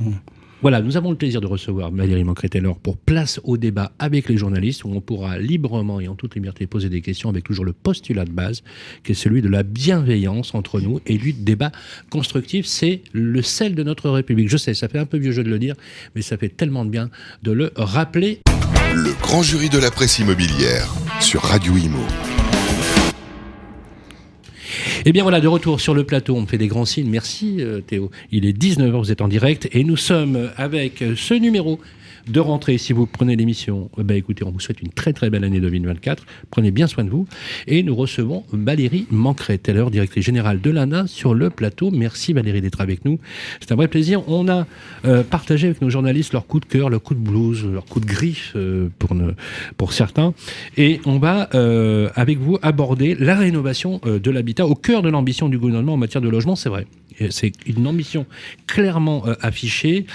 Voilà, nous avons le plaisir de recevoir Valérie Mancret-Taylor pour Place au débat avec les journalistes, où on pourra librement et en toute liberté poser des questions avec toujours le postulat de base, qui est celui de la bienveillance entre nous et du débat constructif. C'est le sel de notre République. Je sais, ça fait un peu vieux jeu de le dire, mais ça fait tellement de bien de le rappeler. Le grand jury de la presse immobilière sur Radio Imo. Eh bien voilà, de retour sur le plateau, on fait des grands signes. Merci euh, Théo. Il est 19h, vous êtes en direct et nous sommes avec ce numéro de rentrer si vous prenez l'émission. Eh ben, écoutez, on vous souhaite une très très belle année 2024. Prenez bien soin de vous. Et nous recevons Valérie Mancret, l'heure directrice générale de l'ANA, sur le plateau. Merci Valérie d'être avec nous. C'est un vrai plaisir. On a euh, partagé avec nos journalistes leur coup de cœur, leur coup de blues, leur coup de griffe euh, pour, pour certains. Et on va euh, avec vous aborder la rénovation de l'habitat au cœur de l'ambition du gouvernement en matière de logement, c'est vrai. C'est une ambition clairement affichée.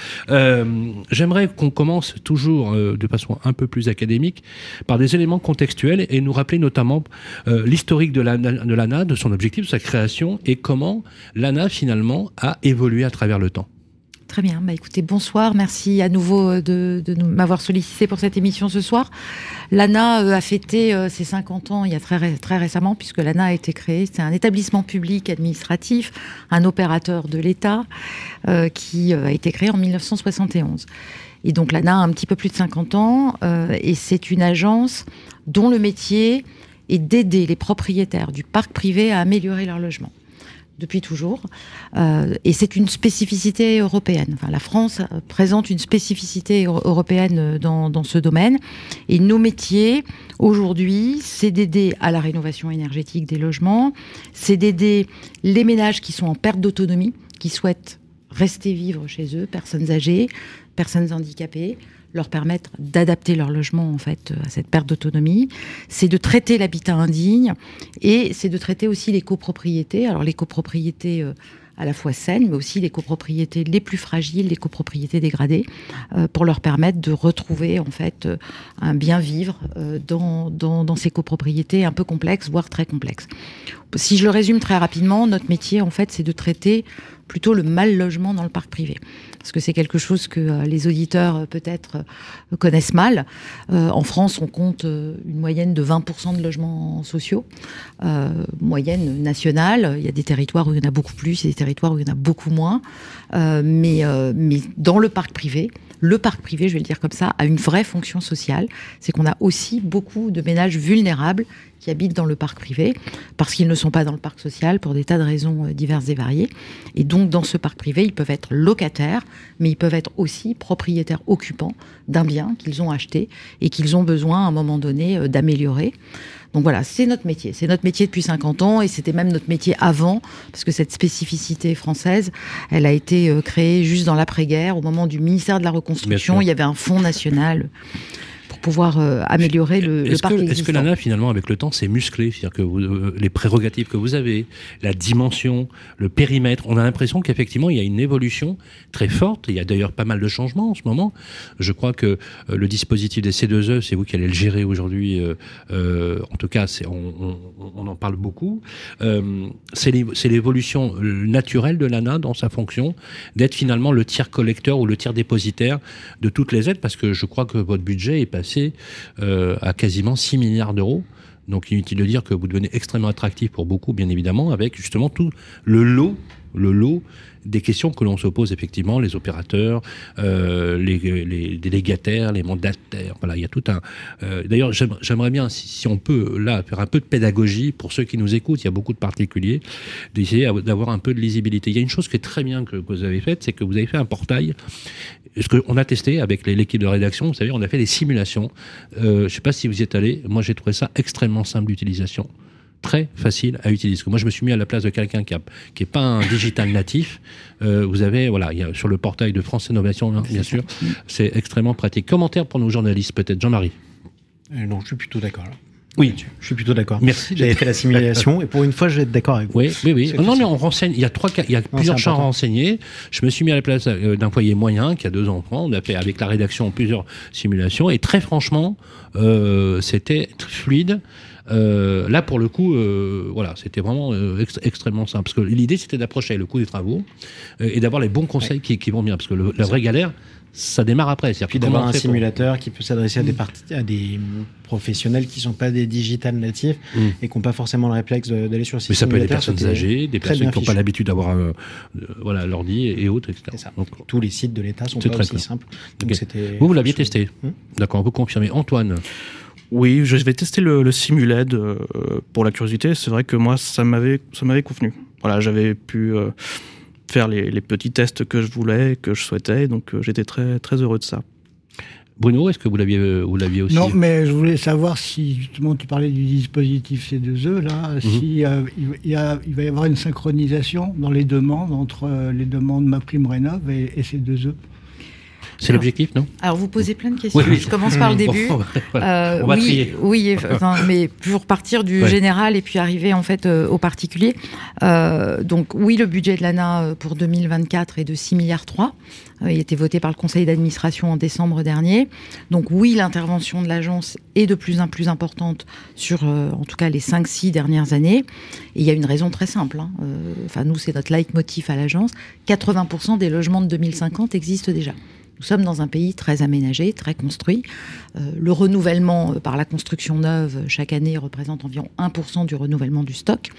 J'aimerais qu'on commence toujours euh, de façon un peu plus académique par des éléments contextuels et nous rappeler notamment euh, l'historique de l'ANA, de son objectif, de sa création et comment l'ANA finalement a évolué à travers le temps. Très bien. Bah, écoutez, bonsoir. Merci à nouveau euh, de, m'avoir sollicité pour cette émission ce soir. L'ANA a fêté ses 50 ans il y a très, très récemment, puisque l'ANA a été créée. C'est un établissement public administratif, un opérateur de l'État, qui a été créé en 1971. Et donc l'ANA a un petit peu plus de 50 ans euh, et c'est une agence dont le métier est d'aider les propriétaires du parc privé à améliorer leur logement depuis toujours. Euh, et c'est une spécificité européenne. La France présente une spécificité européenne dans, dans ce domaine. Et nos métiers, aujourd'hui, c'est d'aider à la rénovation énergétique des logements, c'est d'aider les ménages qui sont en perte d'autonomie, qui souhaitent rester vivre chez eux, personnes âgées, personnes handicapées, leur permettre d'adapter leur logement en fait à cette perte d'autonomie. C'est de traiter l'habitat indigne et c'est de traiter aussi les copropriétés. Alors les copropriétés euh, à la fois saines, mais aussi les copropriétés les plus fragiles, les copropriétés dégradées, euh, pour leur permettre de retrouver en fait euh, un bien vivre dans, dans, ces copropriétés un peu complexes, voire très complexes. si je le résume très rapidement, notre métier, en fait, c'est de traiter plutôt le mal logement dans le parc privé. Parce que c'est quelque chose que euh, les auditeurs euh, peut-être euh, connaissent mal. en France, on compte une moyenne de 20% de logements sociaux, moyenne nationale. Il y a des territoires où il y en a beaucoup plus, il y a des territoires où il y en a beaucoup moins. Mais, mais dans le parc privé, le parc privé, je vais le dire comme ça, a une vraie fonction sociale. C'est qu'on a aussi beaucoup de ménages vulnérables qui habitent dans le parc privé, parce qu'ils ne sont pas dans le parc social pour des tas de raisons euh, diverses et variées. Et donc, dans ce parc privé, ils peuvent être locataires, mais ils peuvent être aussi propriétaires occupants d'un bien qu'ils ont acheté et qu'ils ont besoin, à un moment donné, euh, d'améliorer. Donc voilà, c'est notre métier. C'est notre métier depuis 50 ans et c'était même notre métier avant, parce que cette spécificité française, elle a été euh, créée juste dans l'après-guerre, au moment du ministère de la Reconstruction. Il y avait un fonds national pouvoir euh, améliorer le, le parc Est-ce que l'ANA, finalement, avec le temps, s'est musclé C'est-à-dire que euh, les prérogatives que vous avez, la dimension, le périmètre, on a l'impression qu'effectivement, il y a une évolution très forte. Il y a d'ailleurs pas mal de changements en ce moment. Je crois que euh, le dispositif des C2E, c'est vous qui allez le gérer aujourd'hui. en tout cas, on, on, en parle beaucoup. c'est l'évolution naturelle de l'ANA dans sa fonction d'être finalement le tiers collecteur ou le tiers dépositaire de toutes les aides, parce que je crois que votre budget est passé euh, à quasiment 6 milliards d'euros. Donc inutile de dire que vous devenez extrêmement attractif pour beaucoup, bien évidemment, avec justement tout le lot, le lot des questions que l'on se pose effectivement, les opérateurs, euh, les, délégataires, les mandataires. Voilà, il y a tout un. Euh, d'ailleurs, j'aimerais bien, si, on peut là faire un peu de pédagogie pour ceux qui nous écoutent. Il y a beaucoup de particuliers d'essayer d'avoir un peu de lisibilité. Il y a une chose qui est très bien que, vous avez faite, c'est que vous avez fait un portail. Ce qu'on a testé avec l'équipe de rédaction, vous savez, on a fait des simulations. Euh, je ne sais pas si vous y êtes allé. Moi, j'ai trouvé ça extrêmement simple d'utilisation très facile à utiliser. moi, je me suis mis à la place de quelqu'un qui n'est qui pas un digital natif. Euh, vous avez, voilà, y a, sur le portail de France Innovation, hein, bien sûr, c'est extrêmement pratique. Commentaire pour nos journalistes, peut-être, Jean-Marie euh, Non, je suis plutôt d'accord. Oui, je suis plutôt d'accord. Merci. J'avais fait la simulation et pour une fois, je vais être d'accord avec vous. Oui, oui, oui. Non, mais on renseigne. Il y a trois, il y a plusieurs champs à renseigner. Je me suis mis à la place euh, d'un foyer moyen qui a deux enfants. On a fait avec la rédaction plusieurs simulations et très franchement, euh, c'était fluide. Euh, là, pour le coup, euh, voilà, c'était vraiment euh, extrêmement simple. Parce que l'idée, c'était d'approcher le coût des travaux et d'avoir les bons conseils qui, vont bien. Parce que la vraie galère, ça démarre après. Puis d'avoir un simulateur qui peut s'adresser à des, à des professionnels qui ne sont pas des digital natifs mm. et qui n'ont pas forcément le réflexe d'aller sur ces Mais ça peut être des personnes âgées, des personnes qui n'ont pas l'habitude d'avoir voilà, l'ordi et, autres, etc. Donc, Tous les sites de l'État sont pas aussi simples. vous, vous l'aviez testé hmm D'accord, vous confirmez. Antoine oui, je vais tester le, le Simuled euh, pour la curiosité. C'est vrai que moi, ça m'avait, ça m'avait convenu. Voilà, j'avais pu euh, faire les, petits tests que je voulais, que je souhaitais, donc euh, j'étais très, très heureux de ça. Bruno, est-ce que vous l'aviez, vous l'aviez aussi Non, mais je voulais savoir si justement tu parlais du dispositif C2E là, mhm. si il, va y avoir une synchronisation dans les demandes entre les demandes MaPrimeRénov et, et C2E. C'est l'objectif, non Alors, vous posez plein de questions. Je commence par le début. Euh, on va oui, trier. Oui, mais pour partir du général et puis arriver en fait euh, au particulier. Euh, donc, oui, le budget de l'ANA pour 2024 est de 6 milliards 3. il a été voté par le conseil d'administration en décembre dernier. Donc, oui, l'intervention de l'agence est de plus en plus importante sur, en tout cas, les 5-6 dernières années. Et il y a une raison très simple. Hein. Enfin, nous, c'est notre leitmotiv à l'agence. 80% des logements de 2050 existent déjà. Nous sommes dans un pays très aménagé, très construit. Euh, le renouvellement euh, par la construction neuve chaque année représente environ 1% du renouvellement du stock.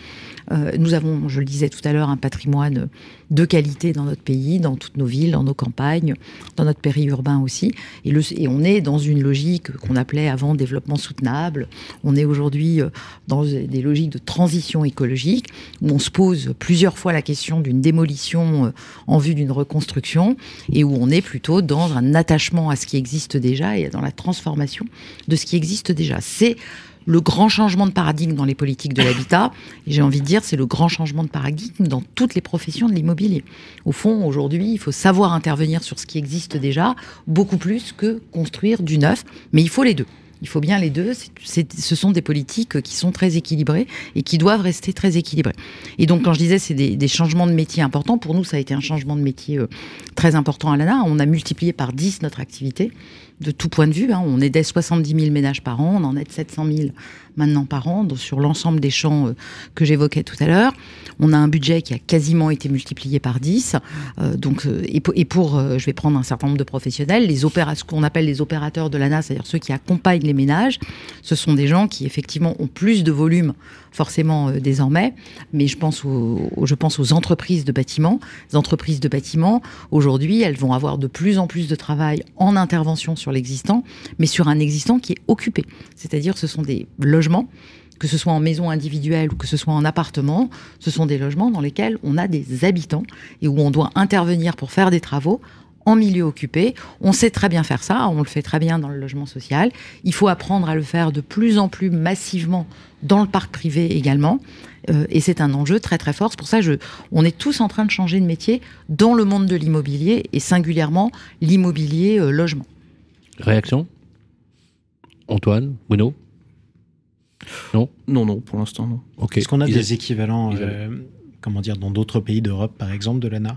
Euh, nous avons, je le disais tout à l'heure, un patrimoine de qualité dans notre pays, dans toutes nos villes, dans nos campagnes, dans notre périurbain aussi. Et, et on est dans une logique qu'on appelait avant développement soutenable. On est aujourd'hui dans des logiques de transition écologique où on se pose plusieurs fois la question d'une démolition en vue d'une reconstruction et où on est plutôt dans un attachement à ce qui existe déjà et dans la transformation de ce qui existe déjà. C'est le grand changement de paradigme dans les politiques de l'habitat. Et j'ai envie de dire, c'est le grand changement de paradigme dans toutes les professions de l'immobilier. Au fond, aujourd'hui, il faut savoir intervenir sur ce qui existe déjà, beaucoup plus que construire du neuf. Mais il faut les deux. Il faut bien les deux. ce sont des politiques qui sont très équilibrées et qui doivent rester très équilibrées. Et donc, quand je disais c'est des, changements de métier importants, pour nous, ça a été un changement de métier euh, très important à l'ANA. On a multiplié par 10 notre activité de tout point de vue. Hein. On aidait 70 000 ménages par an, on en aide 700 000 maintenant par an sur l'ensemble des champs euh, que j'évoquais tout à l'heure. On a un budget qui a quasiment été multiplié par 10. Euh, donc, euh, et pour, je vais prendre un certain nombre de professionnels, les ce qu'on appelle les opérateurs de l'ANA, c'est-à-dire ceux qui accompagnent les ménages, ce sont des gens qui effectivement ont plus de volume forcément désormais, mais je pense aux, je pense aux entreprises de bâtiments. Les entreprises de bâtiments, aujourd'hui, elles vont avoir de plus en plus de travail en intervention sur l'existant, mais sur un existant qui est occupé. C'est-à-dire ce sont des logements, que ce soit en maison individuelle ou que ce soit en appartement, ce sont des logements dans lesquels on a des habitants et où on doit intervenir pour faire des travaux en milieu occupé. On sait très bien faire ça, on le fait très bien dans le logement social. Il faut apprendre à le faire de plus en plus massivement dans le parc privé également. Euh, et c'est un enjeu très très fort. C'est pour ça que on est tous en train de changer de métier dans le monde de l'immobilier et singulièrement l'immobilier euh, logement. Réaction? Antoine, Bruno? Non Non, non, pour l'instant, non. Est-ce qu'on a des équivalents, euh, comment dire, dans d'autres pays d'Europe, par exemple, de l'ANA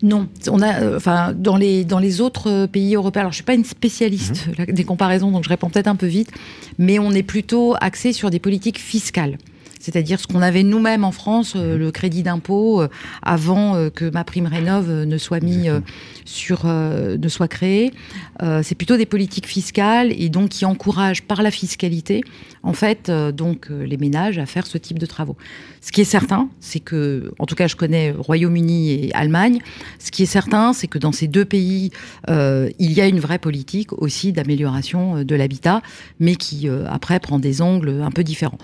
non, on a, euh, enfin, dans les dans les autres pays européens. Alors, je suis pas une spécialiste mhm. des comparaisons, donc je réponds peut-être un peu vite, mais on est plutôt axé sur des politiques fiscales c'est-à-dire ce qu'on avait nous-mêmes en France, euh, mhm. le crédit d'impôt, euh, avant euh, que ma prime rénove ne soit mis sur, ne soit créé. c'est plutôt des politiques fiscales et donc qui encouragent par la fiscalité, en fait, donc les ménages à faire ce type de travaux. Ce qui est certain, c'est que, en tout cas, je connais Royaume-Uni et Allemagne. Ce qui est certain, c'est que dans ces deux pays, il y a une vraie politique aussi d'amélioration de l'habitat, mais qui après prend des angles un peu différents.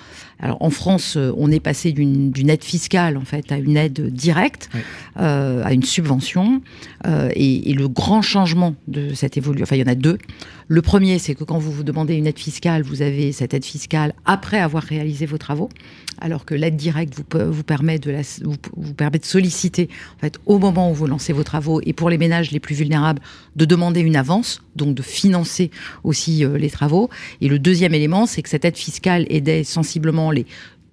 Alors en France, euh, on est passé d'une aide fiscale en fait à une aide directe, euh, à une subvention. Euh, et, le grand changement de cette évolution, enfin il y en a deux. Le premier, c'est que quand vous vous demandez une aide fiscale, vous avez cette aide fiscale après avoir réalisé vos travaux, alors que l'aide directe vous, permet de vous, permet de solliciter au moment où vous lancez vos travaux et pour les ménages les plus vulnérables de demander une avance, donc de financer aussi les travaux. Et le deuxième élément, c'est que cette aide fiscale aidait sensiblement les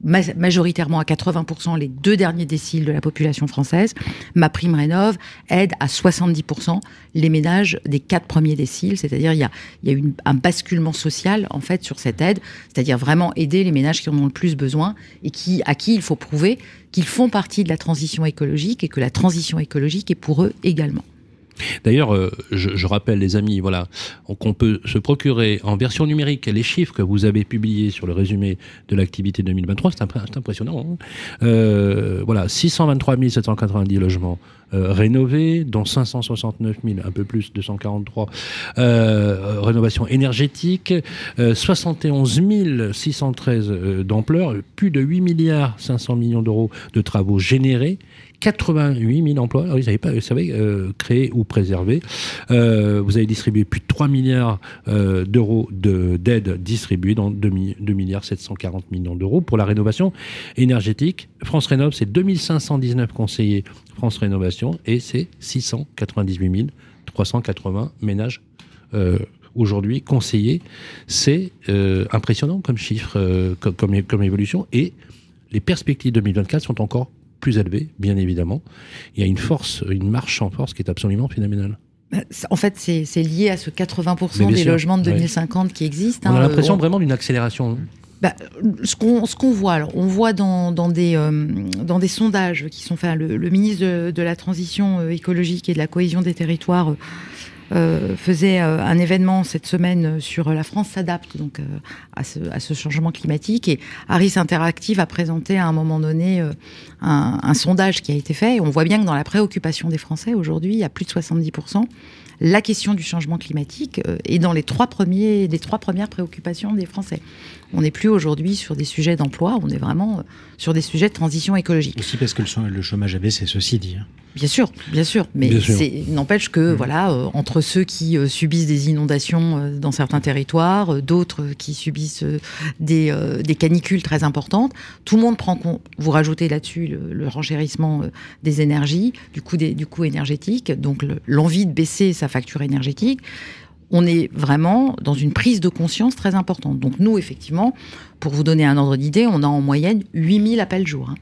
majoritairement à 80% les deux derniers déciles de la population française. Ma prime rénove aide à 70% les ménages des quatre premiers déciles, c'est-à-dire il y a, il y a une, un basculement social en fait sur cette aide, c'est-à-dire vraiment aider les ménages qui en ont le plus besoin et qui, à qui il faut prouver qu'ils font partie de la transition écologique et que la transition écologique est pour eux également. D'ailleurs, euh, je, rappelle les amis, voilà, qu'on peut se procurer en version numérique les chiffres que vous avez publiés sur le résumé de l'activité 2023. C'est impressionnant. Hein. euh, voilà, 623 790 logements rénovés, dont 569 000, un peu plus, 243 euh, rénovations énergétiques, 71 613 d'ampleur, plus de 8 milliards 500 millions d'euros de travaux générés 88 000 emplois. Ah oui, vous savez, vous savez euh, créer ou préserver. Euh, vous avez distribué plus de 3 milliards euh, d'euros d'aide distribuées dans 2, milliards 740 millions d'euros pour la rénovation énergétique. France Rénov, c'est 2519 conseillers France Rénovation et c'est 698 380 ménages aujourd'hui conseillés. C'est impressionnant comme chiffre, comme, comme, comme, évolution. Et les perspectives 2024 sont encore plus élevé, bien évidemment. Il y a une force, une marche en force qui est absolument phénoménale. Bah, en fait, c'est lié à ce 80% des logements de 2050 qui existent. On a hein, l'impression vraiment d'une accélération. Bah, ce qu'on voit, on voit dans, dans des, euh, dans des sondages qui sont faits, le, ministre de, la Transition euh, écologique et de la cohésion des territoires euh, faisait un événement cette semaine sur la France s'adapte donc à ce, à, changement climatique et Harris Interactive a présenté à un moment donné un, sondage qui a été fait et on voit bien que dans la préoccupation des Français aujourd'hui, il y a plus de 70%, la question du changement climatique est dans les trois, premiers, les trois premières préoccupations des Français. On n'est plus aujourd'hui sur des sujets d'emploi, on est vraiment sur des sujets de transition écologique. Aussi parce que le chômage a baissé, ceci dit. Hein. Bien sûr, bien sûr, mais n'empêche que mmh. voilà, euh, entre ceux qui euh, subissent des inondations euh, dans certains territoires, d'autres qui subissent des, des, canicules très importantes, tout le monde prend compte. Vous rajoutez là-dessus le, le, renchérissement des énergies, du coût, des, du coût énergétique, donc l'envie de baisser sa facture énergétique. On est vraiment dans une prise de conscience très importante. Donc nous, effectivement, pour vous donner un ordre d'idée, on a en moyenne 8000 appels jour. Hein.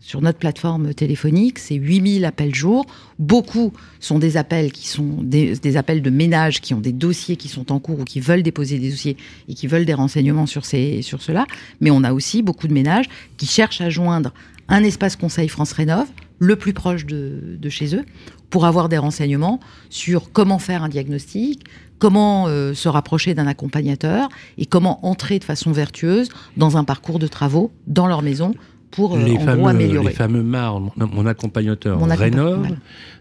sur notre plateforme téléphonique, c'est 8000 appels jour. Beaucoup sont des appels qui sont des, appels de ménages qui ont des dossiers qui sont en cours ou qui veulent déposer des dossiers et qui veulent des renseignements sur, ces, sur cela. Mais on a aussi beaucoup de ménages qui cherchent à joindre un espace conseil France Rénov le plus proche de chez eux pour avoir des renseignements sur comment faire un diagnostic, comment euh, se rapprocher d'un accompagnateur et comment entrer de façon vertueuse dans un parcours de travaux dans leur maison pour euh, les en fameux, gros améliorer. Les fameux MAR, mon, mon accompagnateur Mon voilà.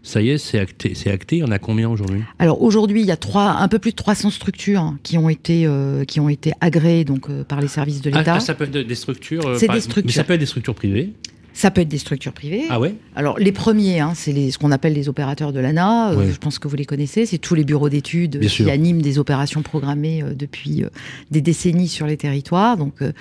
ça y est, c'est acté. C'est acté. Il y en a combien aujourd'hui? Alors aujourd'hui, il y a trois, un peu plus de 300 structures qui ont été, euh, qui ont été agréées donc, euh, par les services de ah, l'État. ah, ça peut être des structures. C'est des structures. Mais ça peut être des structures privées. Ça peut être des structures privées. Ah ouais? Alors les premiers, hein, c'est ce qu'on appelle les opérateurs de l'ANA. euh, je pense que vous les connaissez. C'est tous les bureaux d'études Bien qui sûr. animent des opérations programmées euh, depuis euh, des décennies sur les territoires. Donc euh,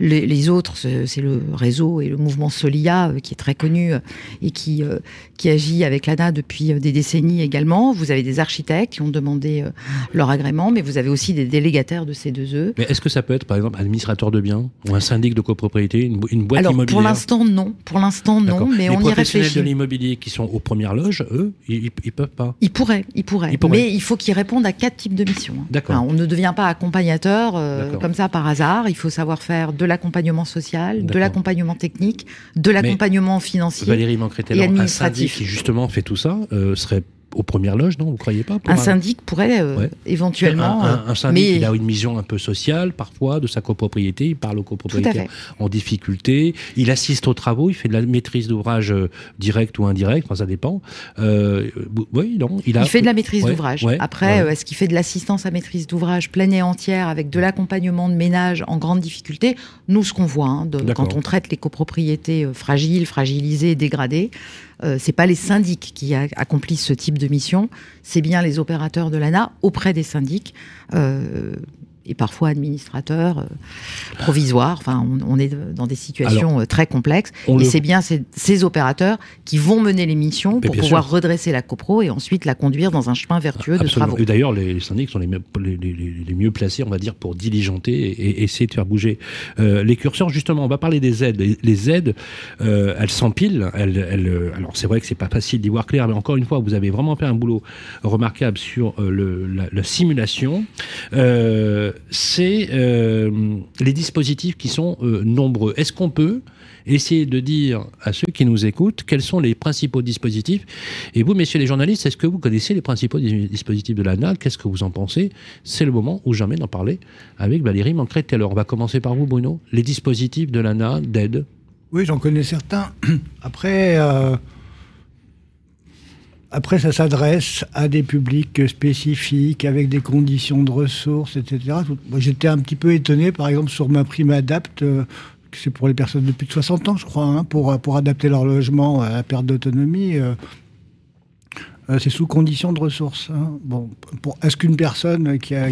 les, les autres, c'est le réseau et le mouvement Solia euh, qui est très connu euh, et qui euh, qui agit avec l'ANA depuis euh, des décennies également. Vous avez des architectes qui ont demandé euh, leur agrément, mais vous avez aussi des délégataires de ces deux E. Mais est-ce que ça peut être, par exemple, administrateur de biens ou un syndic de copropriété, une, bo- une boîte Alors immobilière? pour l'instant non, pour l'instant non, mais Les on y professionnels réfléchit. de l'immobilier qui sont aux premières loges, eux, ils, ils- ils peuvent pas. Il pourrait, il pourrait, Il pourrait. mais il faut qu'ils répondent à quatre types de missions. hein. D'accord. Enfin, on ne devient pas accompagnateur euh, comme ça par hasard. Il faut savoir faire de l'accompagnement social, de l'accompagnement technique, de l'accompagnement financier. Valérie Mancretel, et un syndic qui justement fait tout ça, euh, serait aux premières loges, non Vous croyez pas Un syndic pourrait euh, Ouais. éventuellement. Un, un- un syndic, mais il a une vision un peu sociale, parfois, de sa copropriété. Il parle aux copropriétaires en difficulté. Il assiste aux travaux. Il fait de la maîtrise d'ouvrage euh, direct ou indirect. Enfin, ça dépend. Euh, oui, non. Il, a, Il fait de la maîtrise Ouais, d'ouvrage. ouais, Après, est-ce qu'il fait de l'assistance à maîtrise d'ouvrage pleine et entière avec de l'accompagnement de ménages en grande difficulté? Nous, ce qu'on voit, hein, de- quand on traite les copropriétés fragiles, fragilisées, dégradées, euh, c'est pas les syndics qui accomplissent ce type de mission, c'est bien les opérateurs de l'ANA auprès des syndics. euh, et parfois administrateurs euh, provisoires. Enfin, on, on est dans des situations euh, très complexes. Et le- c'est bien ces, ces opérateurs qui vont mener les missions Mais pour pouvoir sûr. redresser la copro et ensuite la conduire dans un chemin vertueux de travaux. Et d'ailleurs, les syndics sont les, mieux- les, les- les- les mieux placés, on va dire, pour diligenter et, et essayer de faire bouger euh, les curseurs. Justement, on va parler des aides. Les, aides, euh, elles s'empilent. Elles, elles, alors, c'est vrai que c'est pas facile d'y voir clair, mais encore une fois, vous avez vraiment fait un boulot remarquable sur euh, le, la, la simulation. Euh, c'est euh, les dispositifs qui sont euh, nombreux. Est-ce qu'on peut essayer de dire à ceux qui nous écoutent quels sont les principaux dispositifs? Et vous, messieurs les journalistes, est-ce que vous connaissez les principaux dis- dispositifs de l'ANA Qu'est-ce que vous en pensez? C'est le moment ou jamais d'en parler avec Valérie Mancret. Alors, on va commencer par vous, Bruno. Les dispositifs de l'ANA d'aide? Oui, j'en connais certains. Après, euh, après ça s'adresse à des publics spécifiques, avec des conditions de ressources, etc. J'étais un petit peu étonné, par exemple, sur ma prime Adapt, euh, c'est pour les personnes de plus de 60 ans, je crois, hein, pour, pour adapter leur logement à la perte d'autonomie. euh, euh, c'est sous condition de ressources. hein. Bon, est-ce qu'une personne qui a,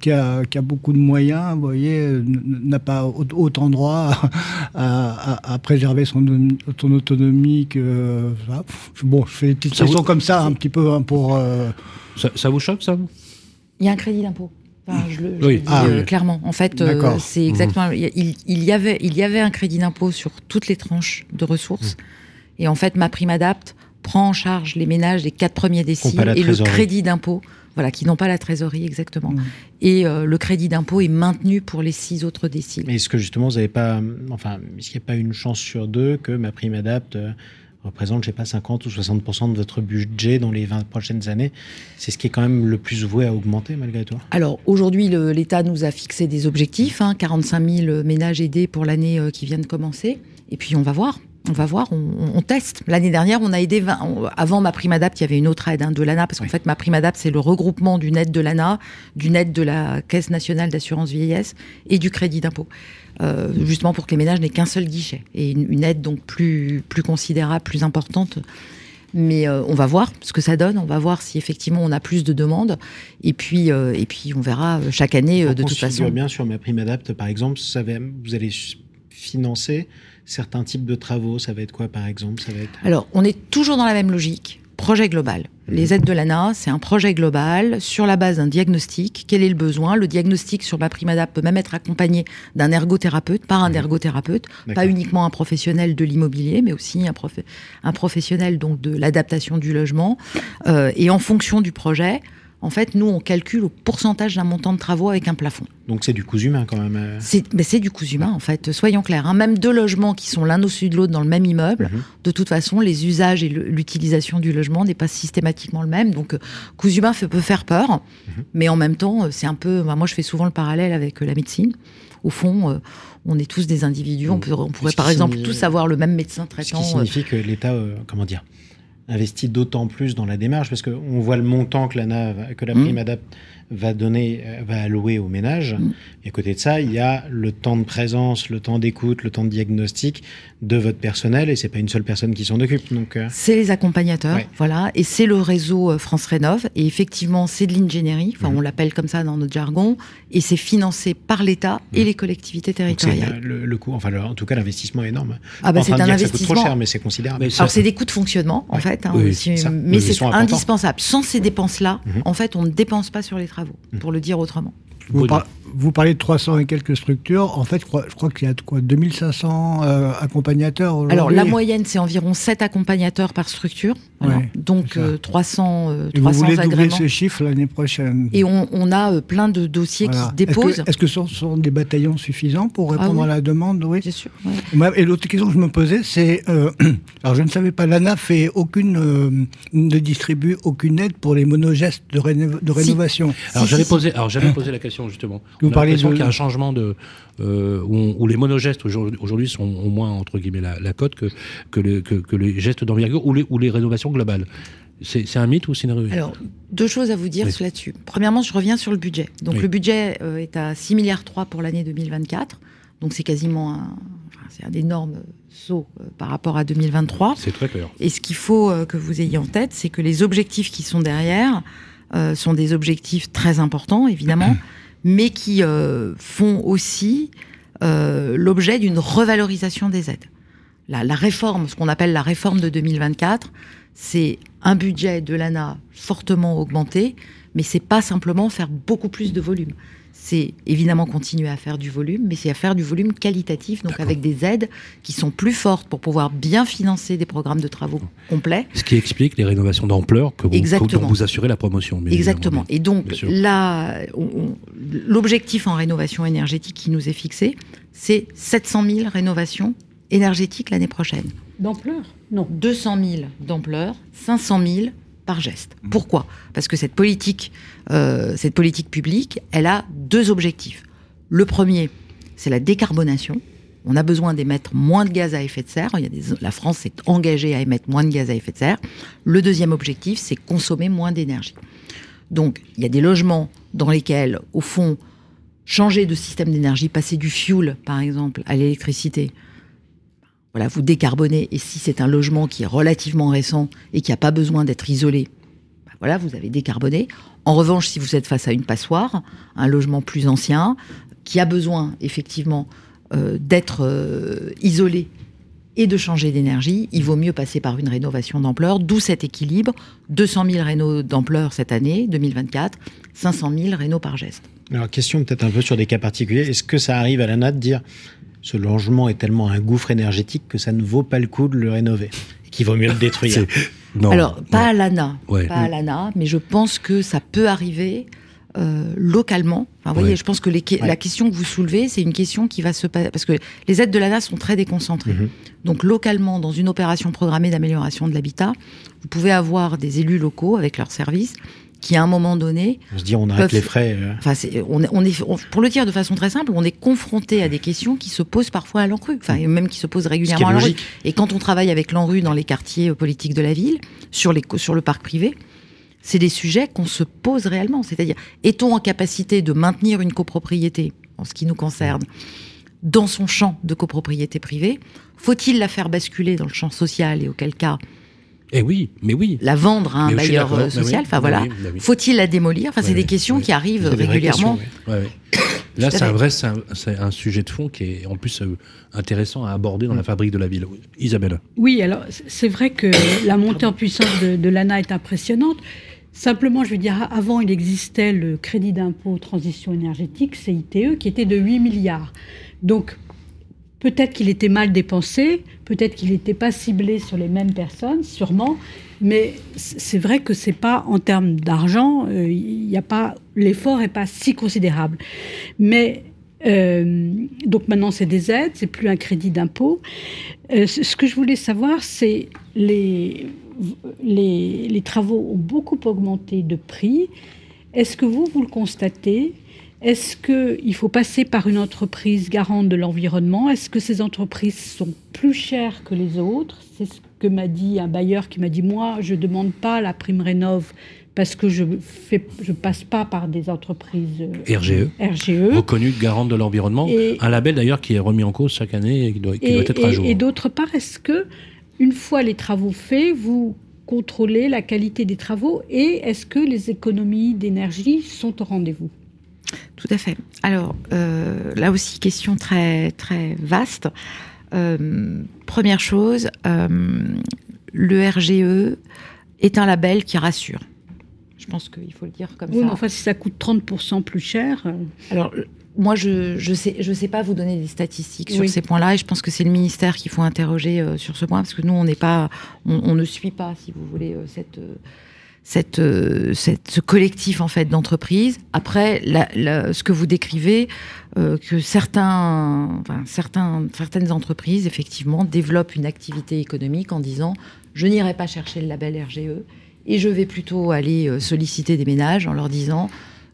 qui a- qui a beaucoup de moyens, vous voyez, n'a pas au- autant droit à, à- à préserver son, son autonomie que ça Bon, je fais des petites Ça vous- questions comme ça, un petit peu hein, pour. euh, Ça, ça vous choque, ça Il y a un crédit d'impôt. Enfin, je le, je Oui. le dis Ah, euh, oui. clairement. En fait, euh, c'est exactement. Il, il- il y avait, il y avait un crédit d'impôt sur toutes les tranches de ressources. Et en fait, ma prime adapte prend en charge les ménages des quatre premiers déciles et le crédit d'impôt, voilà, qui n'ont pas la trésorerie exactement. Mm. Et euh, le crédit d'impôt est maintenu pour les six autres déciles. Mais est-ce que justement, vous n'avez pas. Enfin, est-ce qu'il n'y a pas une chance sur deux que ma prime adapte euh, représente, je sais pas, 50 ou 60% de votre budget dans les 20 prochaines années? C'est ce qui est quand même le plus voué à augmenter malgré tout. Alors aujourd'hui, l'État nous a fixé des objectifs, hein, 45 000 ménages aidés pour l'année euh, qui vient de commencer. Et puis on va voir. On va voir, on, teste. L'année dernière, on a aidé 20. on- avant ma prime adapt, il y avait une autre aide hein, de l'ANA, parce qu'en Oui. fait, ma prime adapt, c'est le regroupement d'une aide de l'ANA, d'une aide de la Caisse nationale d'assurance vieillesse et du crédit d'impôt. Euh, justement pour que les ménages n'aient qu'un seul guichet. Et une, une aide donc plus, plus considérable, plus importante. Mais euh, on va voir ce que ça donne. On va voir si effectivement on a plus de demandes. Et puis, euh, et puis on verra chaque année de toute façon. bien sur ma prime adapte, par exemple, ça va- vous allez financer certains types de travaux. Ça va être quoi, par exemple Ça va être Alors, on est toujours dans la même logique. projet global. Les aides de l'ANA, c'est un projet global sur la base d'un diagnostic. Quel est le besoin? Le diagnostic sur ma peut même être accompagné d'un ergothérapeute, par un ergothérapeute, pas uniquement un professionnel de l'immobilier, mais aussi un, un, professionnel donc de l'adaptation du logement. Euh, et en fonction du projet, en fait, nous, on calcule au pourcentage d'un montant de travaux avec un plafond. Donc c'est du coût humain quand même. Euh. C'est du coût humain en fait, soyons clairs. Hein. Même deux logements qui sont l'un au-dessus de l'autre dans le même immeuble, mhm. de toute façon, les usages et l'utilisation du logement n'est pas systématiquement le même. Donc euh, coût humain peut faire peur, mhm. mais en même temps, euh, c'est un peu. Moi, je fais souvent le parallèle avec la médecine. Au fond, on est tous des individus. On, peut, on pourrait par exemple tous avoir le même médecin traitant. Ce qui signifie que l'État, comment dire, investit d'autant plus dans la démarche parce qu'on voit le montant que, la, que la mmh. prime adapte va donner, euh, va allouer aux ménages. Mm. Et à côté de ça, il y a le temps de présence, le temps d'écoute, le temps de diagnostic de votre personnel, et c'est pas une seule personne qui s'en occupe. Donc euh. c'est les accompagnateurs, voilà, et c'est le réseau euh, France Rénov. Et effectivement, c'est de l'ingénierie, enfin mm. on l'appelle comme ça dans notre jargon, et c'est financé par l'État et mm. les collectivités territoriales. Le, le, coût, enfin en tout cas l'investissement est énorme. Ah bah c'est un investissement. ça coûte trop cher, mais c'est considérable. Alors c'est des coûts de fonctionnement en fait, hein, mais c'est indispensable. Sans ces dépenses-là, mm-hmm. en fait, on ne dépense pas sur les travaux pour le dire autrement. Vous, parlez de 300 et quelques structures. En fait, je crois, je crois qu'il y a quoi 2500 euh, accompagnateurs Alors, la moyenne, c'est environ 7 accompagnateurs par structure. Donc, 300, euh, et Vous voulez doubler ce chiffre l'année prochaine? Et on, a euh, plein de dossiers qui se déposent. Est-ce que, ce sont des bataillons suffisants pour ah répondre à la demande? Oui, bien sûr. Et l'autre question que je me posais, c'est... alors, je ne savais pas, l'ANA fait aucune... ne distribue aucune aide pour les monogestes de, de rénovation. Alors, j'avais posé, alors, posé la question, justement. Vous on a l'impression qu'il y a un changement de, euh, où, les monogestes aujourd'hui sont au moins entre guillemets la, cote que, que, que, les gestes d'envergure ou les, ou les rénovations globales. C'est un mythe ou c'est une réalité Alors, deux choses à vous dire là-dessus. Premièrement, je reviens sur le budget. Donc, le budget euh, est à 6 milliards 3 pour l'année 2024. Donc, c'est quasiment un, c'est un énorme saut euh, par rapport à 2023. C'est très clair. Et ce qu'il faut que vous ayez en tête, c'est que les objectifs qui sont derrière sont des objectifs très importants, évidemment. mais qui euh, font aussi euh, l'objet d'une revalorisation des aides. La, la réforme, ce qu'on appelle la réforme de 2024, c'est un budget de l'ANA fortement augmenté, mais c'est pas simplement faire beaucoup plus de volume c'est évidemment continuer à faire du volume, mais c'est à faire du volume qualitatif, donc avec des aides qui sont plus fortes pour pouvoir bien financer des programmes de travaux complets. Ce qui explique les rénovations d'ampleur que vous, dont vous assurez la promotion. Exactement. Et donc là, l'objectif en rénovation énergétique qui nous est fixé, c'est 700 000 rénovations énergétiques l'année prochaine. D'ampleur? Non. 200 000 d'ampleur, 500 000 par geste. Mmh. Pourquoi? Parce que cette politique, euh, cette politique publique, elle a deux objectifs. Le premier, c'est la décarbonation. On a besoin d'émettre moins de gaz à effet de serre. Il y a des, la France s'est engagée à émettre moins de gaz à effet de serre. Le deuxième objectif, c'est consommer moins d'énergie. Donc, il y a des logements dans lesquels, au fond, changer de système d'énergie, passer du fuel, par exemple, à l'électricité, vous décarbonez. Et si c'est un logement qui est relativement récent et qui n'a pas besoin d'être isolé, bah vous avez décarboné. En revanche, si vous êtes face à une passoire, un logement plus ancien, qui a besoin effectivement euh, d'être euh, isolé et de changer d'énergie, il vaut mieux passer par une rénovation d'ampleur, d'où cet équilibre, 200 000 rénaux d'ampleur cette année, 2024, 500 000 rénaux par geste. Alors, question peut-être un peu sur des cas particuliers. Est-ce que ça arrive à la NAT de dire ce logement est tellement un gouffre énergétique que ça ne vaut pas le coup de le rénover, qu'il vaut mieux le détruire. Alors, pas à l'ANA, pas à l'ANA, mais je pense que ça peut arriver euh, localement. Enfin, voyez, je pense que la question que vous soulevez, c'est une question qui va se passer parce que les aides de l'ANA sont très déconcentrées. Mhm. Donc, localement, dans une opération programmée d'amélioration de l'habitat, vous pouvez avoir des élus locaux avec leurs services qui à un moment donné. On se dit on arrête les frais. Euh. Enfin, on, on, est, pour le dire de façon très simple, on est confronté à des questions qui se posent parfois à l'ANRU, enfin même qui se posent régulièrement à l'ANRU. Et quand on travaille avec l'ANRU dans les quartiers euh, politiques de la ville, sur, les, sur le parc privé, c'est des sujets qu'on se pose réellement. C'est-à-dire, est-on en capacité de maintenir une copropriété, en ce qui nous concerne, dans son champ de copropriété privée? Faut-il la faire basculer dans le champ social et auquel cas eh oui, mais oui. La vendre à un bailleur social, enfin voilà. Faut-il la démolir? Enfin, c'est des questions qui arrivent régulièrement. Là, c'est un vrai, c'est un, sujet de fond qui est en plus euh, intéressant à aborder dans la fabrique de la ville. Isabelle. Oui, alors c'est vrai que la montée en puissance de, de l'ANA est impressionnante. Simplement, je veux dire, avant, il existait le crédit d'impôt transition énergétique, CITE, qui était de 8 milliards. Donc, peut-être qu'il était mal dépensé, peut-être qu'il n'était pas ciblé sur les mêmes personnes, sûrement, mais c'est vrai que c'est pas en termes d'argent, euh, l'effort n'est pas si considérable. Mais euh, donc maintenant c'est des aides, c'est plus un crédit d'impôt. Euh, ce ce que je voulais savoir, c'est les, les, les travaux ont beaucoup augmenté de prix. Est-ce que vous, vous le constatez? Est-ce qu'il faut passer par une entreprise garante de l'environnement? Est-ce que ces entreprises sont plus chères que les autres? C'est ce que m'a dit un bailleur qui m'a dit, moi, je ne demande pas la prime rénov parce que je ne je passe pas par des entreprises euh, RGE. RGE. Reconnu garante de l'environnement. Un label d'ailleurs qui est remis en cause chaque année et qui doit, qui Et, doit être à et- jour. et d'autre part, est-ce que, une fois les travaux faits, vous contrôlez la qualité des travaux et est-ce que les économies d'énergie sont au rendez-vous? Tout à fait. Alors, euh, là aussi, question très, très vaste. Euh, première chose, euh, le RGE est un label qui rassure. Je pense qu'il faut le dire comme Oui, ça. mais enfin, si ça coûte 30% plus cher. Alors, moi, je je sais, je sais pas vous donner des statistiques sur ces points-là, et je pense que c'est le ministère qu'il faut interroger euh, sur ce point, parce que nous, on n'est pas, on, on ne suit pas, si vous voulez, euh, cette, euh, euh, cette- ce collectif en fait d'entreprises. Après, ce que vous décrivez, euh, que certains, enfin, certaines entreprises effectivement développent une activité économique en disant, je n'irai pas chercher le label RGE et je vais plutôt aller euh, solliciter des ménages en leur disant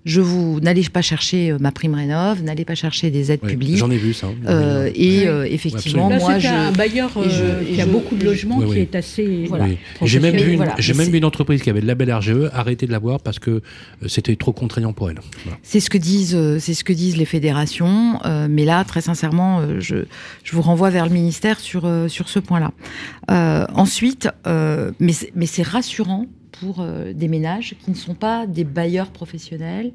je vous n'allez pas chercher euh, ma prime rénov, n'allez pas chercher des aides Ouais, publiques. J'en ai vu ça. Euh, et Oui. euh, effectivement, Là, moi, je, un bailleur et je- euh, et qui a je- beaucoup de je- logements Oui, qui oui. est assez. Voilà. Oui. J'ai même, vu une, voilà, même entreprise qui avait le label RGE arrêter de l'avoir parce que euh, c'était trop contraignant pour elle. Voilà. C'est ce que disent, euh, c'est ce que disent les fédérations. euh, mais là, très sincèrement, euh, je, je vous renvoie vers le ministère sur euh, sur ce point-là. Euh, ensuite, euh, mais mais c'est rassurant pour euh, des ménages qui ne sont pas des bailleurs professionnels,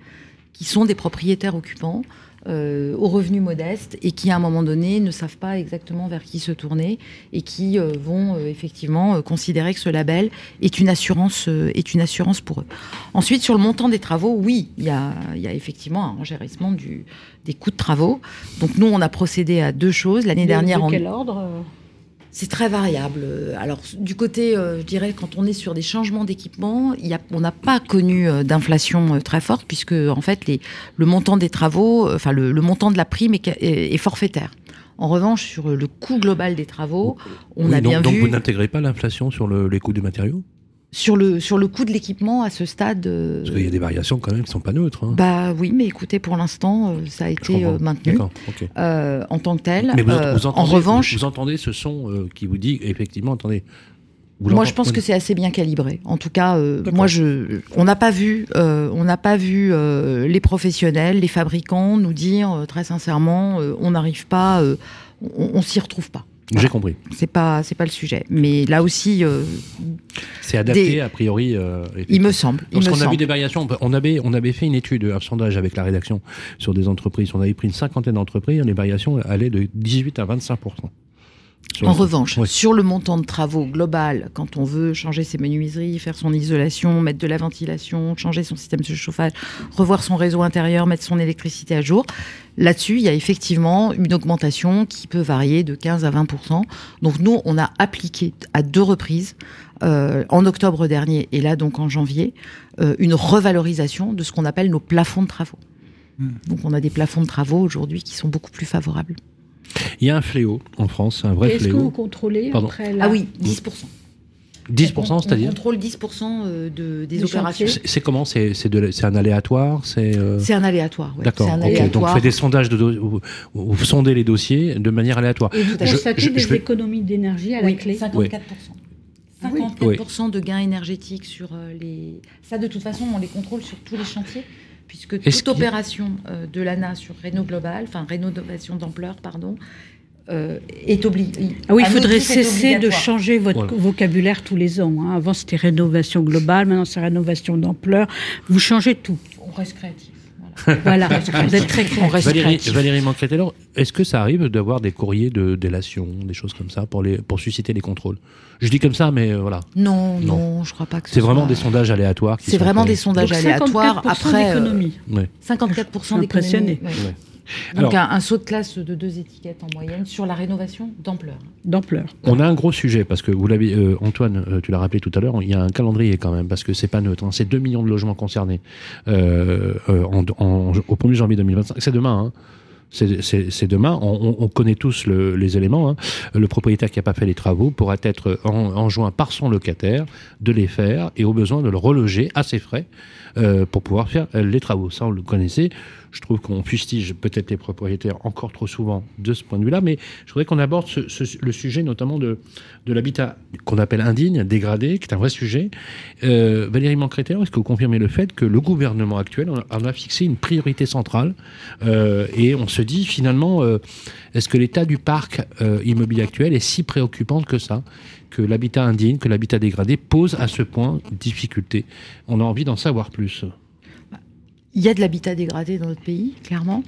qui sont des propriétaires occupants. euh, aux revenus modestes et qui à un moment donné ne savent pas exactement vers qui se tourner et qui euh, vont euh, effectivement considérer que ce label est une assurance est une assurance pour eux. Ensuite, sur le montant des travaux, oui, il y a, il y a effectivement un renchérissement du, des coûts de travaux. Donc nous, on a procédé à deux choses. L'année De- dernière, de quel ordre c'est très variable. Alors, du côté, euh, je dirais, quand on est sur des changements d'équipement, il y a- on n'a pas connu euh, d'inflation euh, très forte, puisque, en fait, les, le montant des travaux, enfin, le, le montant de la prime est, ca- est- est forfaitaire. En revanche, sur le coût global des travaux, on Oui, a donc, bien donc vu vous n'intégrez pas l'inflation sur le- les coûts du matériau sur le, sur le coût de l'équipement à ce stade. euh, Parce qu'il y a des variations quand même qui sont pas neutres. hein. Bah oui, mais écoutez, pour l'instant, euh, ça a été euh, maintenu euh, en tant que tel. Mais vous, Euh, vous en entendez, revanche, vous entendez ce son euh, qui vous dit effectivement, attendez. vous Moi, je pense que c'est assez bien calibré. En tout cas, euh, moi, je, on n'a pas vu, euh, on n'a pas vu euh, les professionnels, les fabricants nous dire euh, très sincèrement, euh, on n'arrive pas, euh, on, on s'y retrouve pas. J'ai compris. C'est pas, c'est pas le sujet. Mais là aussi, euh, C'est adapté Des- a priori. euh, il me semble. Parce qu'on a vu des variations. On avait, on avait fait une étude, un sondage avec la rédaction sur des entreprises. On avait pris une cinquantaine d'entreprises. Les variations allaient de 18 à 25 Sur- En revanche, Oui. sur le montant de travaux global, quand on veut changer ses menuiseries, faire son isolation, mettre de la ventilation, changer son système de chauffage, revoir son réseau intérieur, mettre son électricité à jour, là-dessus, il y a effectivement une augmentation qui peut varier de 15 à 20% Donc nous, on a appliqué à deux reprises, euh, en octobre dernier et là donc en janvier, euh, une revalorisation de ce qu'on appelle nos plafonds de travaux. Hmm. Donc on a des plafonds de travaux aujourd'hui qui sont beaucoup plus favorables. Il y a un fléau en France, un vrai Est-ce que vous fléau. contrôlez Pardon. après la... Ah oui, 10 10%, On- on c'est-à-dire contrôle 10% euh, de, des opérations. C'est c'est comment C'est c'est de la- c'est un aléatoire C'est euh, C'est un aléatoire. ouais. D'accord. C'est un ok. Donc faites des sondages de do- vous, vous sondez les dossiers de manière aléatoire. Et vous fait. constatez Je- je- des je économies d'énergie à la Oui, clé 54%. Ah oui. 54% de gains énergétiques sur euh, les. Ça, de toute façon, on les contrôle sur tous les chantiers, puisque Est-ce toute a- opération euh, de l'ANA sur Renault Global, enfin rénovation d'ampleur, pardon, euh, est obligée. Ah oui, il faudrait cesser de changer votre Voilà. vocabulaire tous les ans. hein. Avant, c'était rénovation globale, maintenant, c'est rénovation d'ampleur. Vous changez tout. On reste créatif. Voilà. Voilà, vous êtes très clair. Valérie. Valérie est-ce que ça arrive d'avoir des courriers de délation, des choses comme ça, pour, les, pour susciter les contrôles? Je dis comme ça, mais euh, voilà. Non, Non. non, je crois pas que ce C'est vraiment soit- des sondages aléatoires. C'est vraiment des sondages Donc, aléatoires. 54% Après, euh. Ouais. 54% Impressionné. d'économie. ouais. Donc Alors- un, un saut de classe de deux étiquettes en moyenne sur la rénovation d'ampleur. D'ampleur. On a un gros sujet parce que vous l'avez, euh, Antoine, euh, tu l'as rappelé tout à l'heure, il y a un calendrier quand même parce que c'est pas neutre. hein. c'est 2 millions de logements concernés euh, en, en- au 1er janvier 2025. C'est demain. Hein. C'est- C'est c'est demain. On, on- on connaît tous le- les éléments. hein. Le propriétaire qui n'a pas fait les travaux pourra être en- enjoint par son locataire de les faire et au besoin de le reloger à ses frais euh, pour pouvoir faire les travaux. Ça, on le connaissait. Je trouve qu'on fustige peut-être les propriétaires encore trop souvent de ce point de vue-là, mais je voudrais qu'on aborde ce- le sujet notamment de, de l'habitat qu'on appelle indigne, dégradé, qui est un vrai sujet. Euh, Valérie Mancreter, est-ce que vous confirmez le fait que le gouvernement actuel en a, fixé une priorité centrale euh, et on se dit finalement, euh, est-ce que l'état du parc immobilier actuel est si préoccupant que ça que l'habitat indigne, que l'habitat dégradé pose à ce point difficulté? On a envie d'en savoir plus. Il y a de l'habitat dégradé dans notre pays, clairement.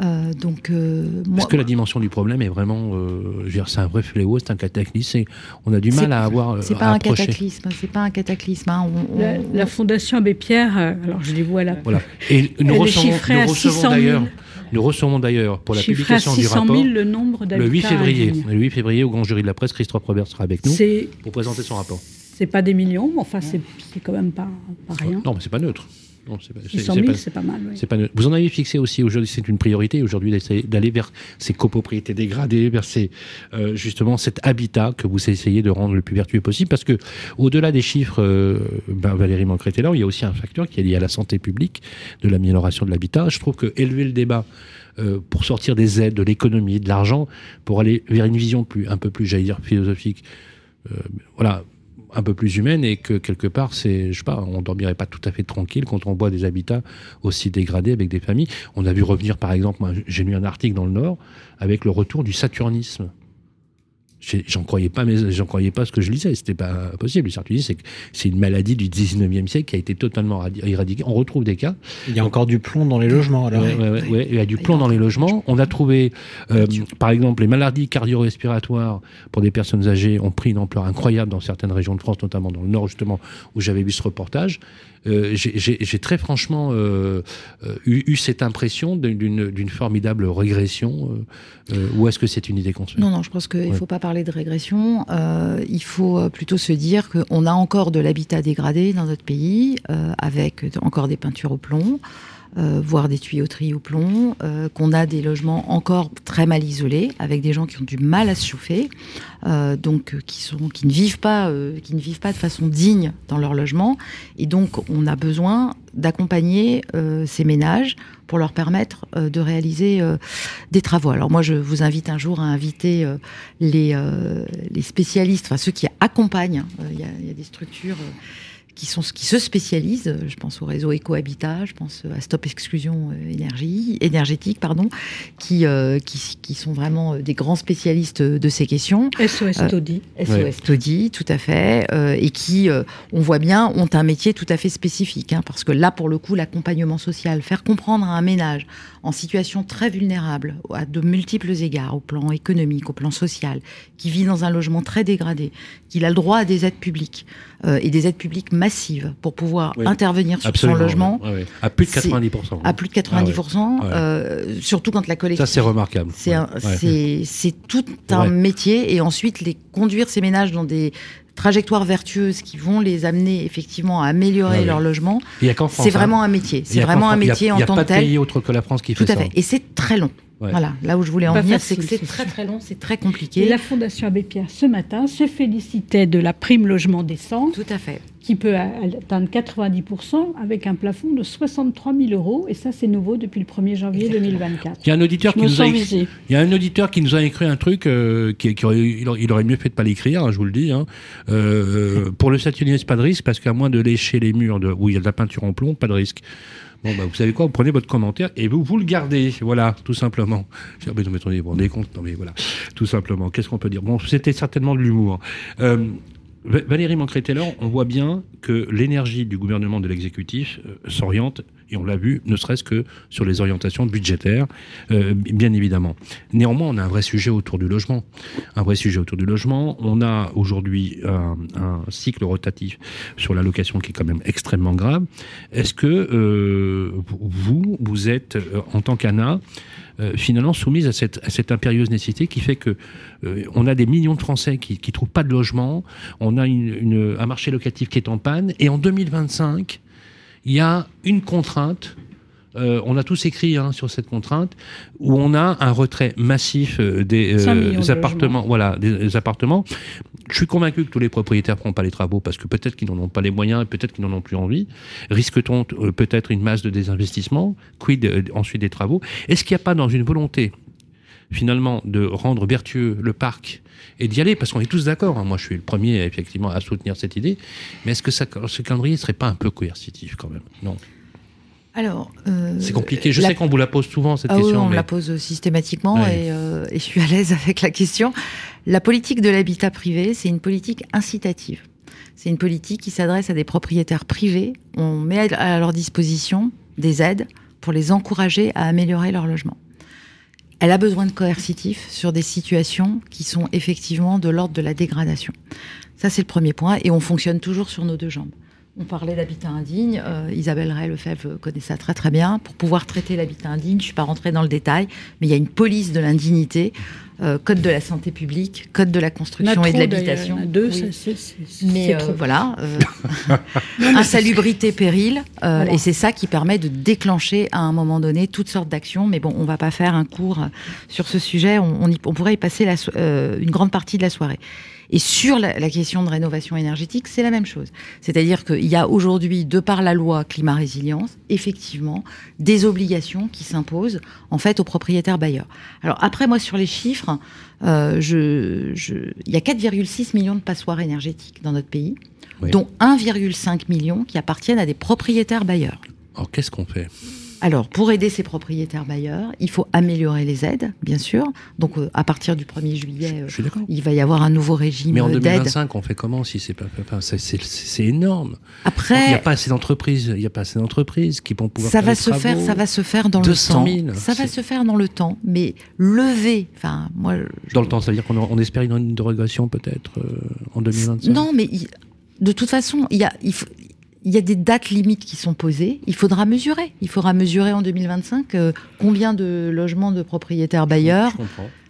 Euh, donc, euh, moi, Est-ce que la dimension du problème est vraiment, euh, je veux dire, c'est un vrai fléau, c'est un cataclysme, on a du mal à avoir, euh, c'est à pas un cataclysme. C'est pas un cataclysme. hein. La, Fondation Abbé Pierre, alors je les vois là. Voilà. Et nous recevons, nous à recevons 600 000. d'ailleurs, nous recevons d'ailleurs pour la publication du 600 rapport 000 le nombre le d'habitats 8 février. Le 8 février au grand jury de la presse, Christophe Robert sera avec nous pour présenter son rapport. c'est pas des millions, mais enfin c'est c'est quand même pas, pas rien. Non, mais c'est pas neutre. Non, c'est pas, c'est- 600 c'est 000, pas- c'est pas mal. pas. Vous en avez fixé aussi aujourd'hui, c'est une priorité aujourd'hui d'essayer d'aller vers ces copropriétés dégradées, vers ces, euh, justement cet habitat que vous essayez de rendre le plus vertueux possible, parce que au-delà des chiffres, euh, ben, Valérie Mancret-Taylor, il y a aussi un facteur qui est lié à la santé publique, de l'amélioration de l'habitat. Je trouve que élever le débat euh, pour sortir des aides, de l'économie, de l'argent, pour aller vers une vision plus, un peu plus, j'allais dire, philosophique, voilà, un peu plus humaine et que quelque part, c'est, je sais pas, on dormirait pas tout à fait tranquille quand on voit des habitats aussi dégradés avec des familles. On a vu revenir, par exemple, j'ai lu un article dans le Nord avec le retour du saturnisme. J'en croyais pas, mais j'en croyais pas ce que je lisais. C'était pas possible. C'est que c'est une maladie du 19e siècle qui a été totalement radi- éradiquée. On retrouve des cas. Il y a encore du plomb dans les logements. Alors. Ouais, ouais, ouais, ouais. Il y a du plomb dans les logements. On a trouvé, euh, par exemple, les maladies cardio-respiratoires pour des personnes âgées ont pris une ampleur incroyable dans certaines régions de France, notamment dans le Nord, justement, où j'avais vu ce reportage. Euh, J'ai très franchement euh, euh, eu, eu cette impression d'une- formidable régression. euh, ou est-ce que c'est une idée construite? Non, non, je pense qu'il ne faut pas parler de régression. Il faut plutôt se dire qu'on a encore de l'habitat dégradé dans notre pays, avec encore des peintures au plomb, euh, voire des tuyauteries au plomb, euh, qu'on a des logements encore très mal isolés, avec des gens qui ont du mal à se chauffer, euh, donc qui, sont, qui, ne vivent pas, qui ne vivent pas de façon digne dans leur logement. Et donc, on a besoin d'accompagner ces ménages pour leur permettre de réaliser des travaux. Alors moi, je vous invite un jour à inviter les, les spécialistes, enfin ceux qui accompagnent. Il y, a- des structures qui, sont, qui se spécialisent. euh, Je pense au réseau Ecohabitat, je pense à Stop Exclusion euh, énergie, énergétique, pardon, qui, euh, qui, qui sont vraiment euh, des grands spécialistes de ces questions. SOS Euh, Toddy. SOS Ouais. Toddy, tout à fait, euh, et qui, euh, on voit bien, ont un métier tout à fait spécifique, hein, parce que là, pour le coup, l'accompagnement social, faire comprendre à un ménage en situation très vulnérable, à de multiples égards, au plan économique, au plan social, qui vit dans un logement très dégradé, qu'il a le droit à des aides publiques, euh, et des aides publiques massives pour pouvoir Oui, intervenir sur son logement. À plus de c'est- 90%. à plus de 90%, Ah euh, surtout quand la Ça, collectivité... c'est remarquable. C'est Ouais, tout un métier et ensuite les conduire ces ménages dans des trajectoires vertueuses qui vont les amener effectivement à améliorer Ah oui. leur logement. Il y a qu'en France. C'est hein. vraiment un métier. Y C'est a vraiment un France. Il y a- métier il en y a tant pas que de tel. pays autre que la France qui Tout fait à ça. fait. Et c'est très long. Ouais. Voilà. Là où je voulais en venir, c'est que c'est très très long, c'est très Et compliqué. la Fondation Abbé Pierre, ce matin, se félicitait de la prime logement décent Tout à fait. qui peut atteindre 90% avec un plafond de 63 000 euros. Et ça, c'est nouveau depuis le 1er janvier 2024. Il y a un auditeur Je qui nous a écrit- visée. Il y a un auditeur qui nous a écrit un truc euh, qui, qui aurait, il aurait- il aurait mieux fait de pas l'écrire, hein, je vous le dis. hein. Euh, pour le saturnisme, pas de risque parce qu'à moins de lécher les murs de, où il y a de la peinture en plomb, pas de risque. Bah, vous savez quoi Vous prenez votre commentaire et vous le gardez, voilà, tout simplement. Je dis, mais non, mais attendez, vous rendez compte? Non, mais voilà, tout simplement. Qu'est-ce qu'on peut dire? Bon, c'était certainement de l'humour. Euh, Va- Valérie Mancret-Taylor, on voit bien que l'énergie du gouvernement de l'exécutif euh, s'oriente Et on l'a vu, ne serait-ce que sur les orientations budgétaires, euh, bien évidemment. Néanmoins, on a un vrai sujet autour du logement. Un vrai sujet autour du logement. On a aujourd'hui un, un, cycle rotatif sur la location qui est quand même extrêmement grave. Est-ce que euh, vous, vous êtes, euh, en tant qu'ANA, euh, finalement soumise à cette, à cette, impérieuse nécessité qui fait que euh, on a des millions de Français qui ne trouvent pas de logement, on a une, une, un marché locatif qui est en panne, et en 2025, il y a une contrainte euh, on a tous écrit hein, sur cette contrainte, où on a un retrait massif euh, des, euh, appartements. Voilà, des, appartements. Je suis convaincu que tous les propriétaires ne feront pas les travaux parce que peut-être qu'ils n'en ont pas les moyens et peut-être qu'ils n'en ont plus envie. Risque-t-on peut-être une masse de désinvestissement Quid ensuite des travaux? Est-ce qu'il n'y a pas dans une volonté finalement de rendre vertueux le parc et d'y aller, parce qu'on est tous d'accord. Hein. Moi, je suis le premier, effectivement, à soutenir cette idée. Mais est-ce que ça, ce calendrier ne serait pas un peu coercitif, quand même? Non. Alors, euh, c'est compliqué. Je sais qu'on vous la pose souvent cette ah question. Oui, on mais... la pose systématiquement et, euh, et, je suis à l'aise avec la question. La politique de l'habitat privé, c'est une politique incitative. C'est une politique qui s'adresse à des propriétaires privés. On met à leur disposition des aides pour les encourager à améliorer leur logement. Elle a besoin de coercitifs sur des situations qui sont effectivement de l'ordre de la dégradation. Ça, c'est le premier point. Et on fonctionne toujours sur nos deux jambes. On parlait d'habitat indigne. Euh, Isabelle Ray Lefebvre connaît ça très très bien. Pour pouvoir traiter l'habitat indigne, je ne suis pas rentrée dans le détail, mais il y a une police de l'indignité, euh, code de la santé publique, code de la construction et de l'habitation. Deux, oui. c'est Mais euh, voilà, insalubrité, péril, voilà. et c'est ça qui permet de déclencher à un moment donné toutes sortes d'actions. Mais bon, on ne va pas faire un cours sur ce sujet. On, on, y, on pourrait y passer la, une grande partie de la soirée. Et sur la, la, question de rénovation énergétique, c'est la même chose. C'est-à-dire qu'il y a aujourd'hui, de par la loi climat résilience, effectivement, des obligations qui s'imposent en fait aux propriétaires bailleurs. Alors après, moi, sur les chiffres, euh, je, je, il y a 4,6 millions de passoires énergétiques dans notre pays, oui. dont 1,5 million qui appartiennent à des propriétaires bailleurs. Alors qu'est-ce qu'on fait? Alors, pour aider ces propriétaires bailleurs, il faut améliorer les aides, bien sûr. Donc, euh, à partir du 1er juillet, euh, il va y avoir un nouveau régime Mais en d'aide. 2025, on fait comment si c'est pas enfin, c'est énorme. Après, il n'y a pas assez d'entreprises, il y a pas assez d'entreprises qui vont pouvoir ça faire va se travaux. faire, ça va se faire dans 200 le 000, temps. Ça va se faire dans le temps, mais lever, enfin, moi. Je... Dans le temps, ça veut dire qu'on on espère une dérogation peut-être euh, en 2025. Non, mais il, de toute façon, il y a, il faut, il y a des dates limites qui sont posées. Il faudra mesurer. Il faudra mesurer en 2025 euh, combien de logements de propriétaires bailleurs.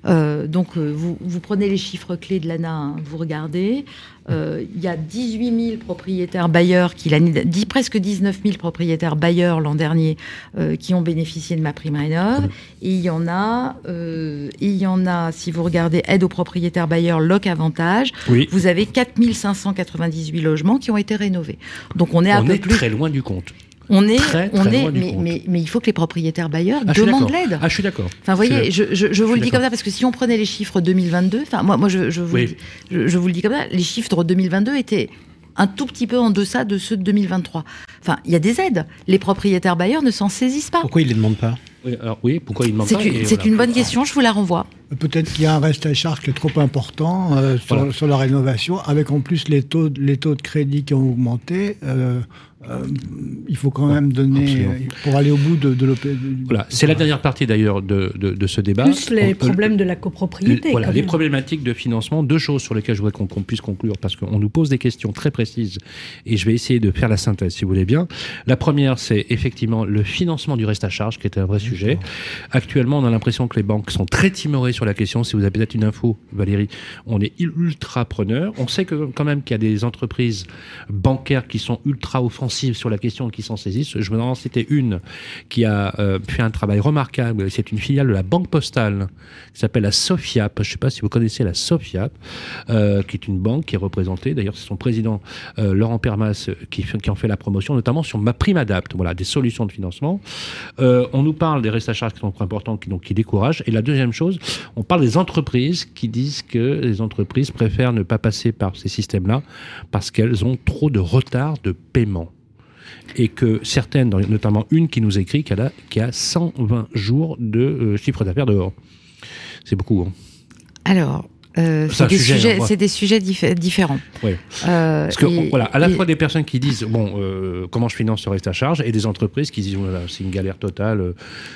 Euh, donc, euh, vous, vous, prenez les chiffres clés de l'ANA, hein, vous regardez. Euh, il y a 18 000 propriétaires bailleurs, qui, dit presque 19 000 propriétaires bailleurs l'an dernier euh, qui ont bénéficié de ma prime rénov. Et il y en a, euh, et il y en a, si vous regardez aide aux propriétaires bailleurs, loc avantage, oui. vous avez 4 598 logements qui ont été rénovés. Donc on est on à peu est plus très loin du compte. On est, très, très on est, mais, compte. mais, mais, il faut que les propriétaires bailleurs ah, demandent l'aide. Ah, je suis d'accord. Enfin, vous voyez, je, je, je, vous le dis comme ça parce que si on prenait les chiffres 2022, enfin, moi, moi, je, je vous, oui. le dis, je, je, vous le dis comme ça, les chiffres 2022 étaient un tout petit peu en deçà de ceux de 2023. Enfin, il y a des aides. Les propriétaires bailleurs ne s'en saisissent pas. Pourquoi ils ne les demandent pas? Oui, alors, oui, pourquoi ils demandent C'est pas une, voilà. une bonne question, je vous la renvoie. Peut-être qu'il y a un reste à charge qui est trop important euh, sur, voilà. sur, la rénovation, avec en plus les taux, les taux de crédit qui ont augmenté. Euh, euh, il faut quand même donner Absolument. pour aller au bout de, de l'OP. Voilà, c'est la dernière partie d'ailleurs de, de, de, ce débat. Plus les On problèmes de la copropriété. Voilà, les problématiques de financement. Deux choses sur lesquelles je voudrais qu'on qu puisse conclure parce qu'on nous pose des questions très précises et je vais essayer de faire la synthèse si vous voulez bien. La première, c'est effectivement le financement du reste à charge qui est un vrai sujet. Actuellement, on a l'impression que les banques sont très timorées sur la question. Si vous avez peut-être une info, Valérie, on est ultra preneur. On sait que quand même qu'il y a des entreprises bancaires qui sont ultra offensives sur la question qui s'en saisissent. Je vais en citer une qui a euh, fait un travail remarquable. C'est une filiale de la Banque Postale qui s'appelle la Sofiap. Je ne sais pas si vous connaissez la Sofiap, euh, qui est une banque qui est représentée. D'ailleurs, c'est son président euh, Laurent Permas qui, en fait la promotion, notamment sur ma prime adapt. Voilà, des solutions de financement. On nous parle des restes à charge qui sont importants, qui, donc, qui découragent. Et la deuxième chose, on parle des entreprises qui disent que les entreprises préfèrent ne pas passer par ces systèmes-là parce qu'elles ont trop de retard de paiement et que certaines, notamment une qui nous écrit qu'elle a, qui a 120 jours de euh, chiffre d'affaires dehors. C'est beaucoup. Hein. Alors, Euh, C'est des, sujet, hein, des sujets diffé- différents. Ouais. Euh, Parce que et- voilà, à la et- fois des personnes qui disent bon, euh, comment je finance ce reste à charge, et des entreprises qui disent voilà, c'est une galère totale, euh,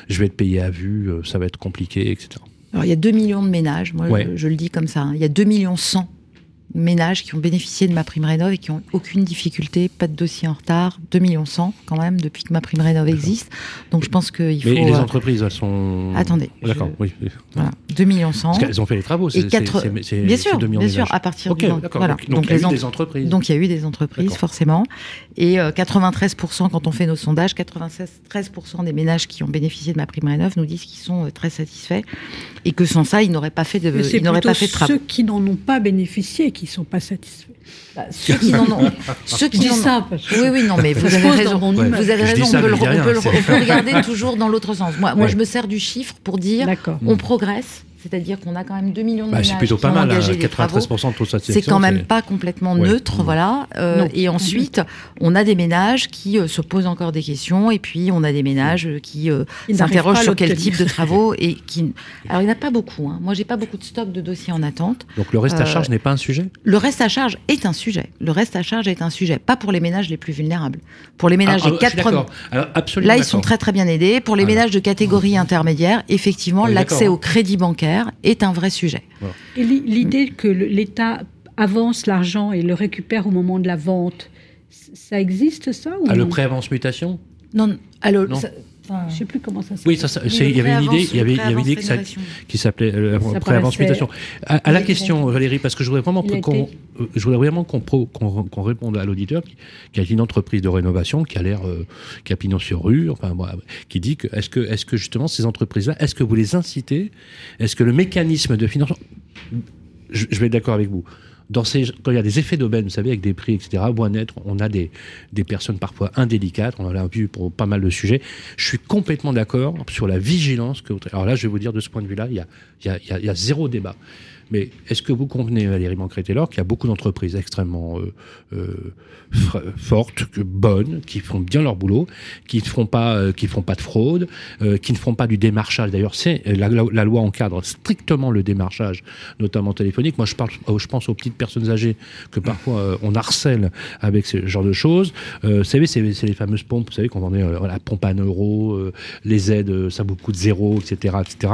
je vais être payé à vue, euh, ça va être compliqué, etc. Alors, il y a 2 millions de ménages, moi Ouais. je, je le dis comme ça, hein. il y a 2 millions 100 ménages qui ont bénéficié de ma prime rénov et qui ont aucune difficulté, pas de dossier en retard, 2 millions 100 quand même depuis que ma prime rénov existe. Donc je pense qu'il faut... Mais les euh, entreprises, elles sont. Attendez, D'accord, je- oui. voilà, 2 millions 100. Parce qu'elles ont fait les travaux. c'est- Et quatre- bien sûr, 2 millions bien de sûr, ménages. à partir Ok, du d'accord. voilà. Donc, donc il y a les eu des entreprises. Donc il y a eu des entreprises forcément, et euh, 93% quand on fait nos sondages, 93% des ménages qui ont bénéficié de ma prime rénov nous disent qu'ils sont euh, très satisfaits et que sans ça ils n'auraient pas fait de, ils n'auraient pas fait de travaux. ceux qui n'en ont pas bénéficié qui ne sont pas satisfaits. Bah, ceux qui n'en ont, ceux Je qui ont- ça parce que Oui, oui, non, mais vous avez raison. Ouais. Vous avez raison, ça, on peut, le, mais je dis on peut le- rien, on peut regarder toujours dans l'autre sens. Moi, moi, je me sers du chiffre pour dire on progresse, c'est-à-dire qu'on a quand même 2 millions de Bah, ménages c'est plutôt qui pas mal, hein, engagé des travaux. 93% de taux de C'est quand même pas complètement Ouais. neutre, voilà. Euh, et ensuite, on a des ménages qui euh, se posent encore des questions, et puis on a des ménages euh, qui euh, s'interrogent sur quel type de travaux et qui. Alors il n'y en a pas beaucoup. Hein. Moi, j'ai pas beaucoup de stock de dossiers en attente. Donc le reste à Euh, charge n'est pas un sujet? Le reste à charge est un sujet. Le reste à charge est un sujet, pas pour les ménages les plus vulnérables. Pour les ménages Ah, ah, des quatre premiers. d'accord. Alors, absolument Là, ils sont très très bien aidés. Pour les Alors. ménages de catégorie intermédiaire, effectivement, est l'accès au crédit bancaire est un vrai sujet. Et l'i- l'idée que l'État avance l'argent et le récupère au moment de la vente, ça existe ça ou Ah, le non? prêt avance mutation? Non, non, alors, Non. ça- enfin, Je sais plus comment ça s'appelle. Oui, ça, ça- il y avait une idée, avance- il y avait, le il y prêt avait une idée avance que ça- rénovation. qui s'appelait euh, Ça prêt avance paraissait- mutation. À, à la question, Valérie, parce que je voudrais vraiment qu'on euh, je voudrais vraiment qu'on réponde à l'auditeur qui, qui a une entreprise de rénovation qui a l'air euh, qui a pignon sur rue, enfin qui dit que est-ce que est-ce que justement ces entreprises-là, est-ce que vous les incitez, est-ce que le mécanisme de financement, je, je vais être d'accord avec vous. Dans ces, quand il y a des effets d'aubaine, vous savez, avec des prix, etc., Bois-Net, on a des, des personnes parfois indélicates, on en a vu pour pas mal de sujets. Je suis complètement d'accord sur la vigilance que. Alors là, je vais vous dire de ce point de vue-là, il y a- il y a- il y a zéro débat. Mais est-ce que vous convenez, Valérie Mancret-Taylor, qu'il y a beaucoup d'entreprises extrêmement euh, euh, fortes, bonnes, qui font bien leur boulot, qui ne font pas, euh, font pas de fraude, qui ne font pas du démarchage? D'ailleurs, la, loi encadre strictement le démarchage, notamment téléphonique. Moi, je je pense aux petites personnes âgées que parfois on harcèle avec ce genre de choses. Vous savez, c'est les fameuses pompes, vous savez, qu'on vendait la pompe à un euro, les aides, ça vous coûte zéro, etc., etc.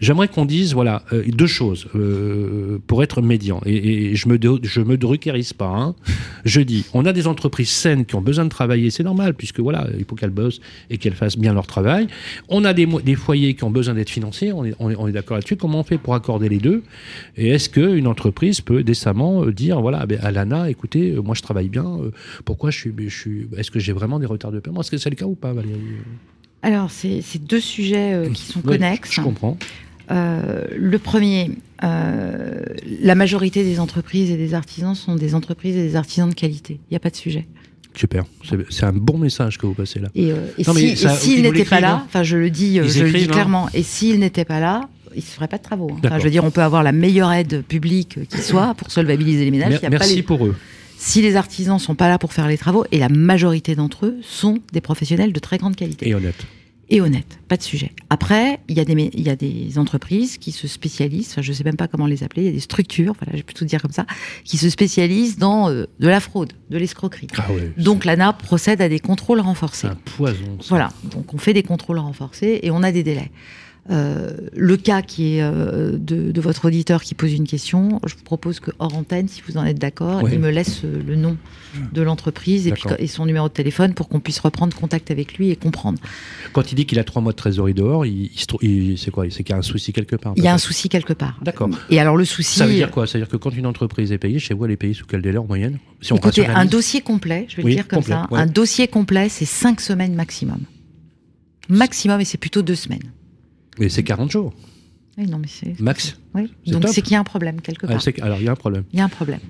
J'aimerais qu'on dise, voilà, deux choses euh, pour être médian. Et, et je me de- je me druckérise pas. hein. Je dis, on a des entreprises saines qui ont besoin de travailler, c'est normal, puisque voilà, il faut qu'elles bossent et qu'elles fassent bien leur travail. On a des, des foyers qui ont besoin d'être financés, on est, on est, on est d'accord là-dessus. Comment on fait pour accorder les deux? Et est-ce qu'une entreprise peut décemment euh, dire, voilà, ben, à l'ANA, écoutez, euh, moi je travaille bien, pourquoi je suis, je suis est-ce que j'ai vraiment des retards de paiement? Est-ce que c'est le cas ou pas, Valérie? Alors, c'est deux sujets euh, qui sont connexes. Je comprends. Euh, le premier, euh, la majorité des entreprises et des artisans sont des entreprises et des artisans de qualité. Il n'y a pas de sujet. Super. C'est un bon message que vous passez là. Et, euh, et si- s'ils n'étaient pas là, hein. enfin je le dis, euh, je le dis hein. clairement, et s'ils n'étaient pas là, ils ne se feraient pas de travaux. hein. Je veux dire, on peut avoir la meilleure aide publique qui soit pour solvabiliser les ménages. Mer- y a pas Merci les- pour eux. Si les artisans sont pas là pour faire les travaux, et la majorité d'entre eux sont des professionnels de très grande qualité Et honnête. Et honnête, pas de sujet. Après, il y, a des, mé- il y a des entreprises qui se spécialisent, enfin, je ne sais même pas comment les appeler, il y a des structures, voilà, j'ai plutôt dire comme ça, qui se spécialisent dans euh, de la fraude, de l'escroquerie. Ah ouais. Donc l'ANA procède à des contrôles c'est renforcés. un poison. ça. Voilà, donc on fait des contrôles renforcés et on a des délais. Euh, le cas qui est euh, de, de votre auditeur qui pose une question, je vous propose que hors antenne, si vous en êtes d'accord, Oui. il me laisse euh, le nom de l'entreprise et, puis- D'accord. et son numéro de téléphone pour qu'on puisse reprendre contact avec lui et comprendre. Quand il dit qu'il a trois mois de trésorerie dehors, il, il se trou- il- c'est quoi C'est qu'il y a un souci quelque part. Il y a un souci quelque part. D'accord. Et alors le souci, Ça veut dire quoi? Ça veut dire que quand une entreprise est payée, chez vous, elle est payée sous quel délai en moyenne? Si on écoutez, un dossier complet, je vais Oui, le dire comme complet, ça, ouais. un dossier complet, c'est cinq semaines maximum. Maximum, et c'est plutôt deux semaines. Mais c'est 40 jours, Oui, non, mais c'est. max. Oui. Donc c'est qu'il y a un problème quelque Ah, part. alors, il y a un problème. Il y a un problème.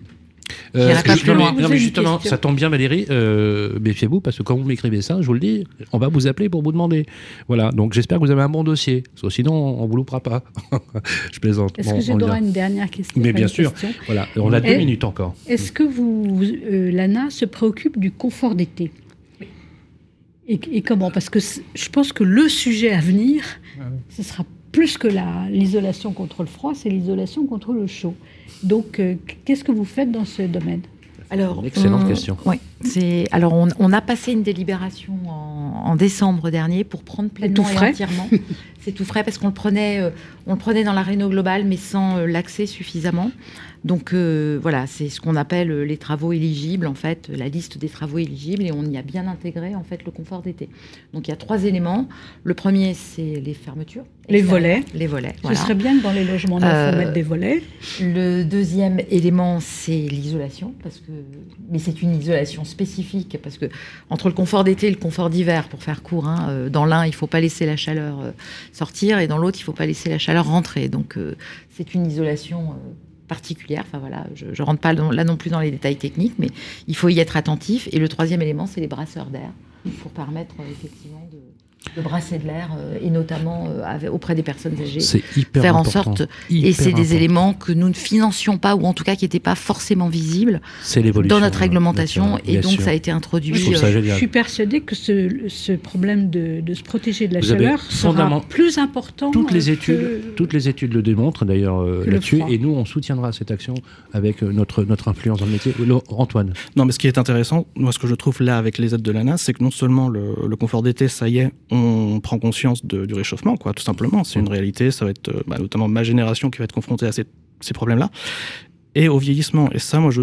Euh, pas plus non, loin. mais justement, ça tombe bien, Valérie. Euh, Méfiez-vous, parce que quand vous m'écrivez ça, je vous le dis, on va vous appeler pour vous demander. Voilà, donc j'espère que vous avez un bon dossier. Parce sinon, on vous loupera pas. je plaisante. Est-ce Bon, que j'ai droit à une dernière question Mais bien sûr. question. Voilà, on a deux minutes encore. Est-ce que vous, euh, l'ANA se préoccupe du confort d'été? Et, et comment? Parce que je pense que le sujet à venir, ce sera plus que l'isolation contre le froid, c'est l'isolation contre le chaud. Donc, euh, qu'est-ce que vous faites dans ce domaine? Alors, excellente question. Oui, c'est alors on, a passé une délibération en, décembre dernier pour prendre pleinement et entièrement. c'est tout frais parce qu'on le prenait, euh, on le prenait dans la réno globale, mais sans euh, l'accès suffisamment. Donc euh, voilà, c'est ce qu'on appelle euh, les travaux éligibles, en fait, la liste des travaux éligibles, et on y a bien intégré en fait le confort d'été. Donc il y a trois éléments. Le premier, c'est les fermetures. Les volets. Les volets. Ce serait bien que dans les logements neufs, on euh, mette des volets. Le deuxième élément, c'est l'isolation, parce que, mais c'est une isolation spécifique, parce que entre le confort d'été et le confort d'hiver, pour faire court, hein, dans l'un, il ne faut pas laisser la chaleur sortir, et dans l'autre, il ne faut pas laisser la chaleur rentrer. Donc c'est une isolation particulière. Enfin voilà, je ne rentre pas là non plus dans les détails techniques, mais il faut y être attentif. Et le troisième élément, c'est les brasseurs d'air pour permettre euh, effectivement de, brasser de l'air euh, et notamment euh, auprès des personnes âgées. C'est hyper faire en sorte et c'est des éléments que nous ne financions pas ou en tout cas qui n'étaient pas forcément visibles dans notre réglementation et donc ça a été introduit. Je, je suis persuadée que ce, ce problème de, de, se protéger de la chaleur sera plus important. Toutes les études, toutes les études le démontrent d'ailleurs euh, là-dessus et nous on soutiendra cette action avec notre notre influence dans le métier. Antoine. Non mais ce qui est intéressant, moi ce que je trouve là avec les aides de l'ANA, c'est que non seulement le, le confort d'été, ça y est, on prend conscience du réchauffement, quoi, tout simplement. C'est une réalité. Ça va être euh, bah, notamment ma génération qui va être confrontée à ces, problèmes-là. Et au vieillissement. Et ça, moi, je,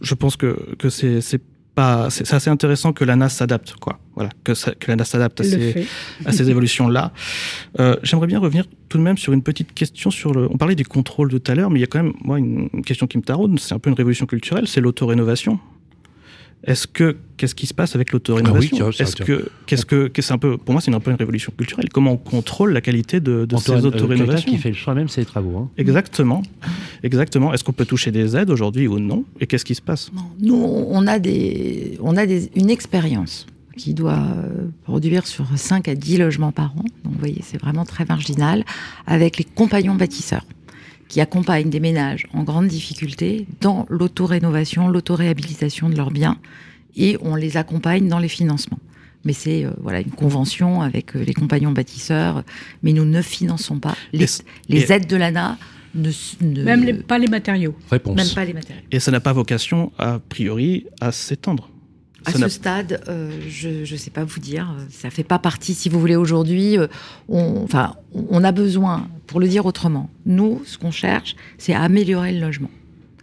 je pense que, que c'est pas, c'est assez intéressant que l'ANA s'adapte, quoi. Voilà, que, que l'ANA s'adapte à ces, à ces évolutions-là. Euh, j'aimerais bien revenir tout de même sur une petite question sur le. On parlait du contrôle de tout à l'heure, mais il y a quand même, moi, une question qui me taraude. C'est un peu une révolution culturelle, c'est l'autorénovation. Est-ce que qu'est-ce qui se passe avec l'autorénovation ah Est-ce que qu'est-ce que c'est un peu pour moi c'est un peu une révolution culturelle. Comment on contrôle la qualité de, de ces euh, autorénovations qui fait le choix même ses travaux. Hein. Exactement, exactement. Est-ce qu'on peut toucher des aides aujourd'hui ou non? Et qu'est-ce qui se passe? Nous, on a des on a des, une expérience qui doit euh, produire sur 5 à 10 logements par an. Donc vous voyez, c'est vraiment très marginal avec les compagnons bâtisseurs qui accompagnent des ménages en grande difficulté dans l'autorénovation, l'autoréhabilitation de leurs biens, et on les accompagne dans les financements. Mais c'est euh, voilà une convention avec euh, les compagnons bâtisseurs, mais nous ne finançons pas les, les aides de l'ANA. Ne, Même pas les matériaux. Réponse. Même pas les matériaux. Et ça n'a pas vocation, a priori, à s'étendre. À ce stade, euh, je ne sais pas vous dire. Ça fait pas partie, si vous voulez, aujourd'hui. on, enfin, on a besoin pour le dire autrement, nous, ce qu'on cherche, c'est à améliorer le logement.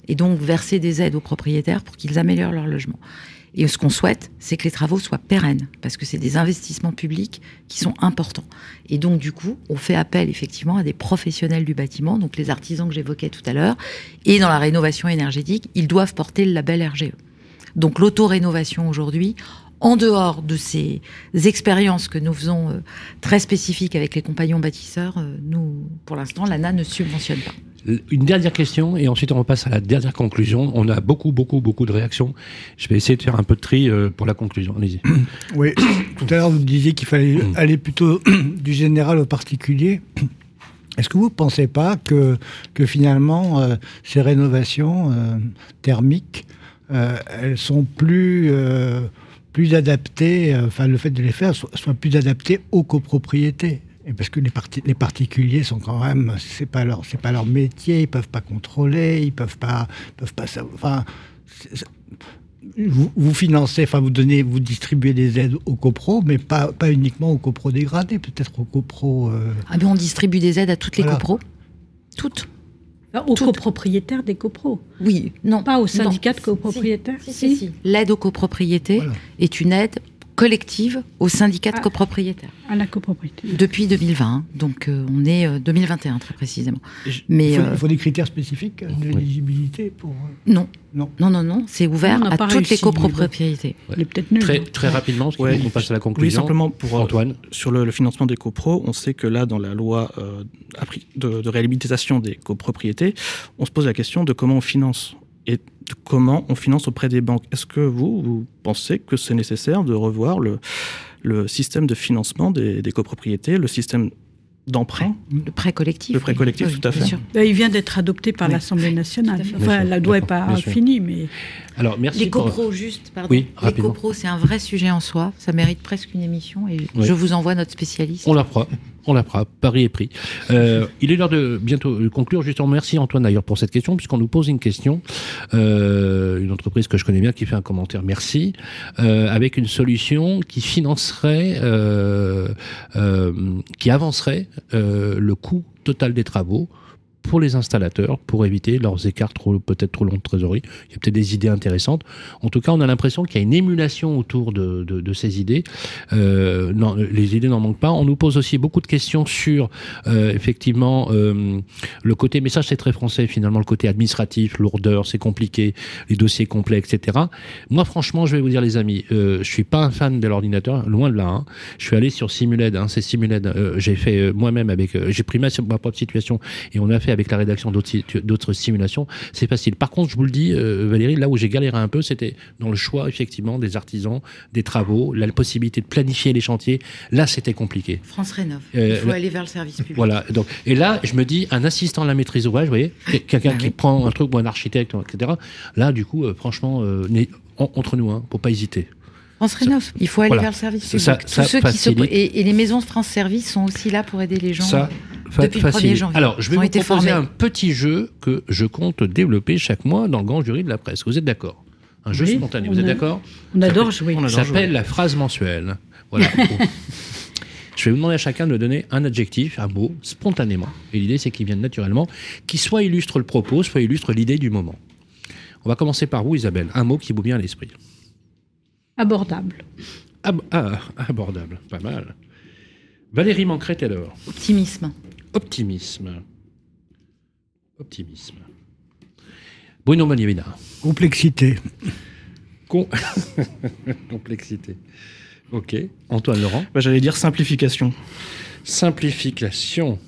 Et donc verser des aides aux propriétaires pour qu'ils améliorent leur logement. Et ce qu'on souhaite, c'est que les travaux soient pérennes, parce que c'est des investissements publics qui sont importants. Et donc, du coup, on fait appel effectivement à des professionnels du bâtiment, donc les artisans que j'évoquais tout à l'heure. Et dans la rénovation énergétique, ils doivent porter le label RGE. Donc, l'auto-rénovation aujourd'hui, en dehors de ces expériences que nous faisons euh, très spécifiques avec les compagnons bâtisseurs, euh, nous, pour l'instant, l'ANA ne subventionne pas. Une dernière question et ensuite on repasse à la dernière conclusion. On a beaucoup, beaucoup, beaucoup de réactions. Je vais essayer de faire un peu de tri euh, pour la conclusion. Allez-y. Oui, tout à l'heure vous disiez qu'il fallait mm. aller plutôt du général au particulier. Est-ce que vous ne pensez pas que, que finalement ces rénovations thermiques, elles sont plus plus adapté, euh, enfin le fait de les faire soit, plus adapté aux copropriétés. Et parce que les, les particuliers sont quand même, c'est pas leur, c'est pas leur métier, ils peuvent pas contrôler, ils peuvent pas, peuvent pas savoir. Enfin, vous, vous, financez, enfin vous donnez, vous distribuez des aides aux copros, mais pas, pas uniquement aux copros dégradés, peut-être aux copros. Euh, ah ben on distribue des aides à toutes les copros, toutes? Aux copropriétaires des copros. Oui, non. Pas aux syndicats de copropriétaires. Si, si, L'aide aux copropriétés est une aide collective aux syndicats de ah. copropriétaires. À la copropriété. Depuis 2020, donc euh, on est 2021 euh, très précisément. Mais il faut, des critères spécifiques d'éligibilité pour. Euh, non. Non. Non, non, non, c'est ouvert à toutes les copropriétés. Très, très rapidement, parce qu'on passe à la conclusion. Oui, simplement pour Antoine. sur le, financement des copros, on sait que là, dans la loi de, de réhabilitation des copropriétés, on se pose la question de comment on finance et comment on finance auprès des banques. Est-ce que vous, vous pensez que c'est nécessaire de revoir le, le système de financement des, des copropriétés, le système d'emprunt Le prêt collectif. Le prêt collectif, tout à fait. Bah, il vient d'être adopté par l'Assemblée nationale. Enfin, la loi n'est pas finie, mais... Alors, merci les copros, juste, pardon. Oui, les copros, c'est un vrai sujet en soi. Ça mérite presque une émission et je vous envoie notre spécialiste. On la fera. On la fera. Paris est pris. Euh, il est l'heure de bientôt conclure. Justement, merci Antoine d'ailleurs pour cette question, puisqu'on nous pose une question. Euh, une entreprise que je connais bien qui fait un commentaire. Merci. Euh, avec une solution qui financerait, qui avancerait le coût total des travaux pour les installateurs, pour éviter leurs écarts peut-être trop longs de trésorerie. Il y a peut-être des idées intéressantes. En tout cas, on a l'impression qu'il y a une émulation autour de, ces idées. Euh, les idées n'en manquent pas. On nous pose aussi beaucoup de questions sur, euh, effectivement, euh, le côté, mais ça c'est très français finalement, le côté administratif, lourdeur, c'est compliqué, les dossiers complets, etc. Moi, franchement, je vais vous dire, les amis, je suis pas un fan de l'ordinateur, loin de là. hein. Je suis allé sur Simuled, hein, c'est Simuled. j'ai fait moi-même avec, j'ai pris ma, ma propre situation et on a fait avec la rédaction d'autres simulations. C'est facile. Par contre, je vous le dis, euh, Valérie, là où j'ai galéré un peu, c'était dans le choix effectivement des artisans, des travaux, la possibilité de planifier les chantiers. Là, c'était compliqué. France Rénov. Euh, Il faut là- aller vers le service public. Voilà. Donc, et là, je me dis, un assistant à la maîtrise d'ouvrage, vous voyez, quel- quelqu'un Ah qui oui. prend un truc ou un architecte, etc. Là, du coup, euh, franchement, entre nous, hein, faut pas hésiter. France Rénov. Il faut aller Voilà. vers le service public. Ça- Tous ça ceux qui se... facilite. et, et les maisons de France Service sont aussi là pour aider les gens. Ça, fa- depuis le 1er facile. janvier. Alors, je vais vous proposer formés. un petit jeu que je compte développer chaque mois dans le grand jury de la presse. Vous êtes d'accord? Un jeu Oui, spontané, on vous êtes d'accord? On adore jouer. Ça s'appelle la phrase mensuelle. Voilà. Je vais vous demander à chacun de donner un adjectif, un mot, spontanément. Et l'idée, c'est qu'il vienne naturellement, qui soit illustre le propos, soit illustre l'idée du moment. On va commencer par vous, Isabelle. Un mot qui vous vient à l'esprit. Abordable. Ab- ah, abordable, pas mal. Valérie Mancret-Taylor. Optimisme. Optimisme. Optimisme. Bruno Manievina. Complexité. Con- Complexité. Ok. Antoine Laurent. Bah, J'allais dire simplification. Simplification.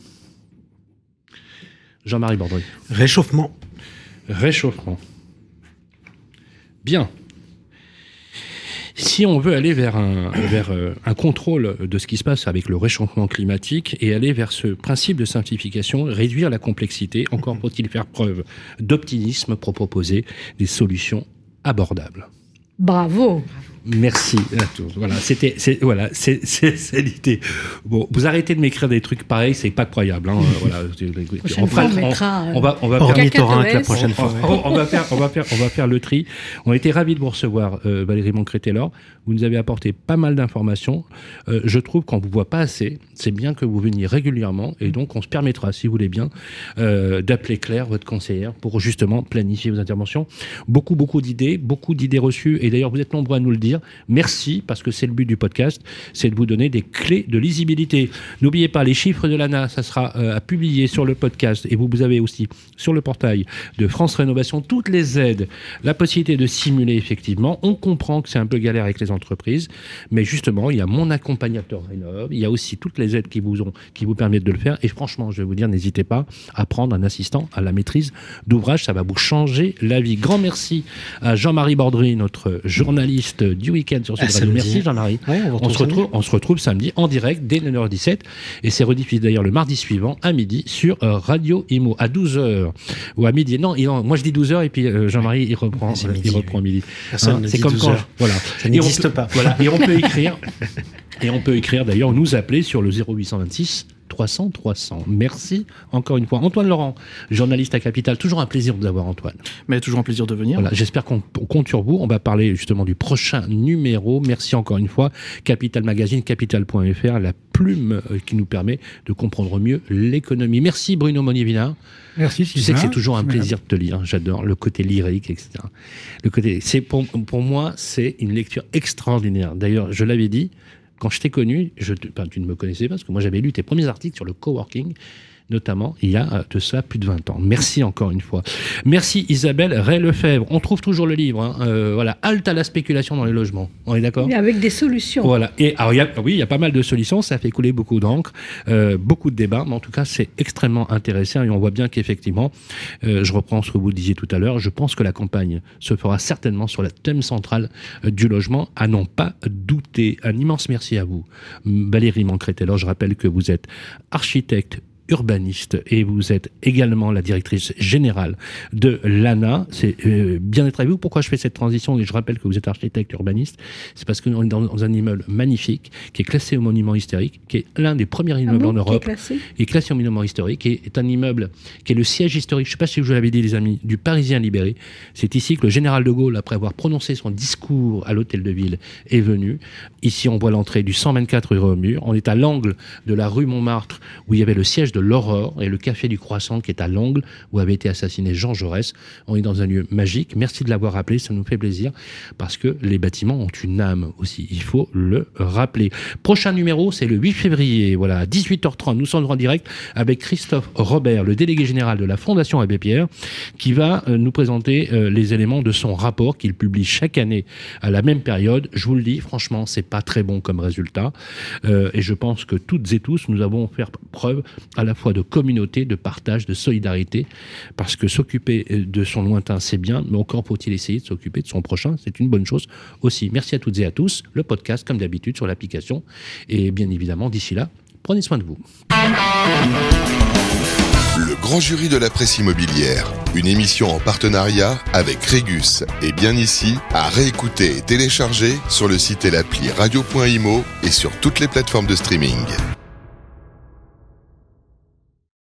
Jean-Marie Bordry. Réchauffement. Réchauffement. Bien. Si on veut aller vers, un, vers euh, un contrôle de ce qui se passe avec le réchauffement climatique et aller vers ce principe de simplification, réduire la complexité, encore faut-il faire preuve d'optimisme pour proposer des solutions abordables. Bravo. Merci à tous. Voilà, c'était, c'est, voilà, c'est, l'idée. Bon, vous arrêtez de m'écrire des trucs pareils, c'est pas croyable. Hein, voilà, Prochaine fois, on mettra, euh, on va, on va faire- la prochaine fois. on, on va faire, on va faire, on va faire le tri. On été ravis de vous recevoir, euh, Valérie Moncré-Taylor. Vous nous avez apporté pas mal d'informations. Euh, je trouve qu'on vous voit pas assez. C'est bien que vous veniez régulièrement et donc on se permettra, si vous voulez bien, euh, d'appeler Claire, votre conseillère, pour justement planifier vos interventions. Beaucoup, beaucoup d'idées, beaucoup d'idées reçues. Et d'ailleurs, vous êtes nombreux à nous le dire. Merci parce que c'est le but du podcast, c'est de vous donner des clés de lisibilité. N'oubliez pas les chiffres de l'ANA, ça sera euh, à publier sur le podcast et vous, vous avez aussi sur le portail de France Rénovation toutes les aides, la possibilité de simuler effectivement. On comprend que c'est un peu galère avec les entreprises, mais justement, il y a mon accompagnateur Rénov, il y a aussi toutes les aides qui vous ont, qui vous permettent de le faire. Et franchement, je vais vous dire, n'hésitez pas à prendre un assistant à la maîtrise d'ouvrage, ça va vous changer la vie. Grand merci à Jean-Marie Bordry, notre journaliste du week-end sur Radio. samedi. Merci Jean-Marie. Ouais, on, se, retrouve, on se retrouve samedi en direct dès 9h17 et c'est rediffusé d'ailleurs le mardi suivant à midi sur euh, Radio Imo à 12h ou à midi. Non, il- moi je dis 12h et puis euh, Jean-Marie il reprend, euh, midi, il reprend midi. Personne Hein, c'est comme 12 quand heures. voilà. Ça n'existe pas. Voilà, et on peut écrire et on peut écrire d'ailleurs nous appeler sur le 0826 300 300. Merci encore une fois Antoine Laurent, journaliste à Capital. Toujours un plaisir de vous avoir Antoine. Mais toujours un plaisir de venir. Voilà, j'espère qu'on on compte sur vous. On va parler justement du prochain numéro. Merci encore une fois. Capital Magazine, capital.fr, la plume euh, qui nous permet de comprendre mieux l'économie. Merci Bruno Monier-Vinard. Merci. Tu sais que c'est toujours un plaisir de te lire. J'adore le côté lyrique, etc. Le côté, c'est pour, pour moi, c'est une lecture extraordinaire. D'ailleurs, je l'avais dit quand je t'ai connu. Je, tu ne me connaissais pas parce que moi j'avais lu tes premiers articles sur le coworking notamment il y a euh, de ça plus de 20 ans. Merci encore une fois. Merci Isabelle Ray-Lefebvre. On trouve toujours le livre. hein. Euh, voilà, halte à la spéculation dans les logements. On est d'accord? Avec des solutions. voilà. Et alors, il y a, oui, il y a pas mal de solutions. Ça fait couler beaucoup d'encre, euh, beaucoup de débats. Mais en tout cas, c'est extrêmement intéressant. Et on voit bien qu'effectivement, euh, je reprends ce que vous disiez tout à l'heure. Je pense que la campagne se fera certainement sur le thème central euh, du logement, à n'en pas douter. Un immense merci à vous, Valérie Mancret. Alors, je rappelle que vous êtes architecte urbaniste et vous êtes également la directrice générale de l'ANA. C'est euh, bien d'être avec vous. Pourquoi je fais cette transition et je rappelle que vous êtes architecte urbaniste? C'est parce que nous est dans, un immeuble magnifique qui est classé au monument historique, qui est l'un des premiers ah immeubles en Europe. Qui est classé? Est classé au monument historique et est un immeuble qui est le siège historique, je ne sais pas si vous l'avez dit les amis, du Parisien libéré. C'est ici que le général de Gaulle, après avoir prononcé son discours à l'hôtel de ville, est venu. Ici, on voit l'entrée du 124 rue Romur. On est à l'angle de la rue Montmartre où il y avait le siège de l'Aurore et le café du Croissant qui est à l'angle où avait été assassiné Jean Jaurès. On est dans un lieu magique. Merci de l'avoir rappelé, ça nous fait plaisir parce que les bâtiments ont une âme aussi. Il faut le rappeler. Prochain numéro, c'est le 8 février. Voilà, à 18h30, nous sommes en direct avec Christophe Robert, le délégué général de la Fondation Abbé Pierre, qui va euh, nous présenter euh, les éléments de son rapport qu'il publie chaque année à la même période. Je vous le dis, franchement, c'est pas très bon comme résultat. Euh, et je pense que toutes et tous, nous avons fait preuve à la fois de communauté, de partage, de solidarité, parce que s'occuper de son lointain, c'est bien, mais encore faut-il essayer de s'occuper de son prochain, c'est une bonne chose aussi. Merci à toutes et à tous. Le podcast, comme d'habitude, sur l'application. Et bien évidemment, d'ici là, prenez soin de vous. Le grand jury de la presse immobilière, une émission en partenariat avec Régus et bien ici, à réécouter et télécharger sur le site et l'appli radio.imo et sur toutes les plateformes de streaming.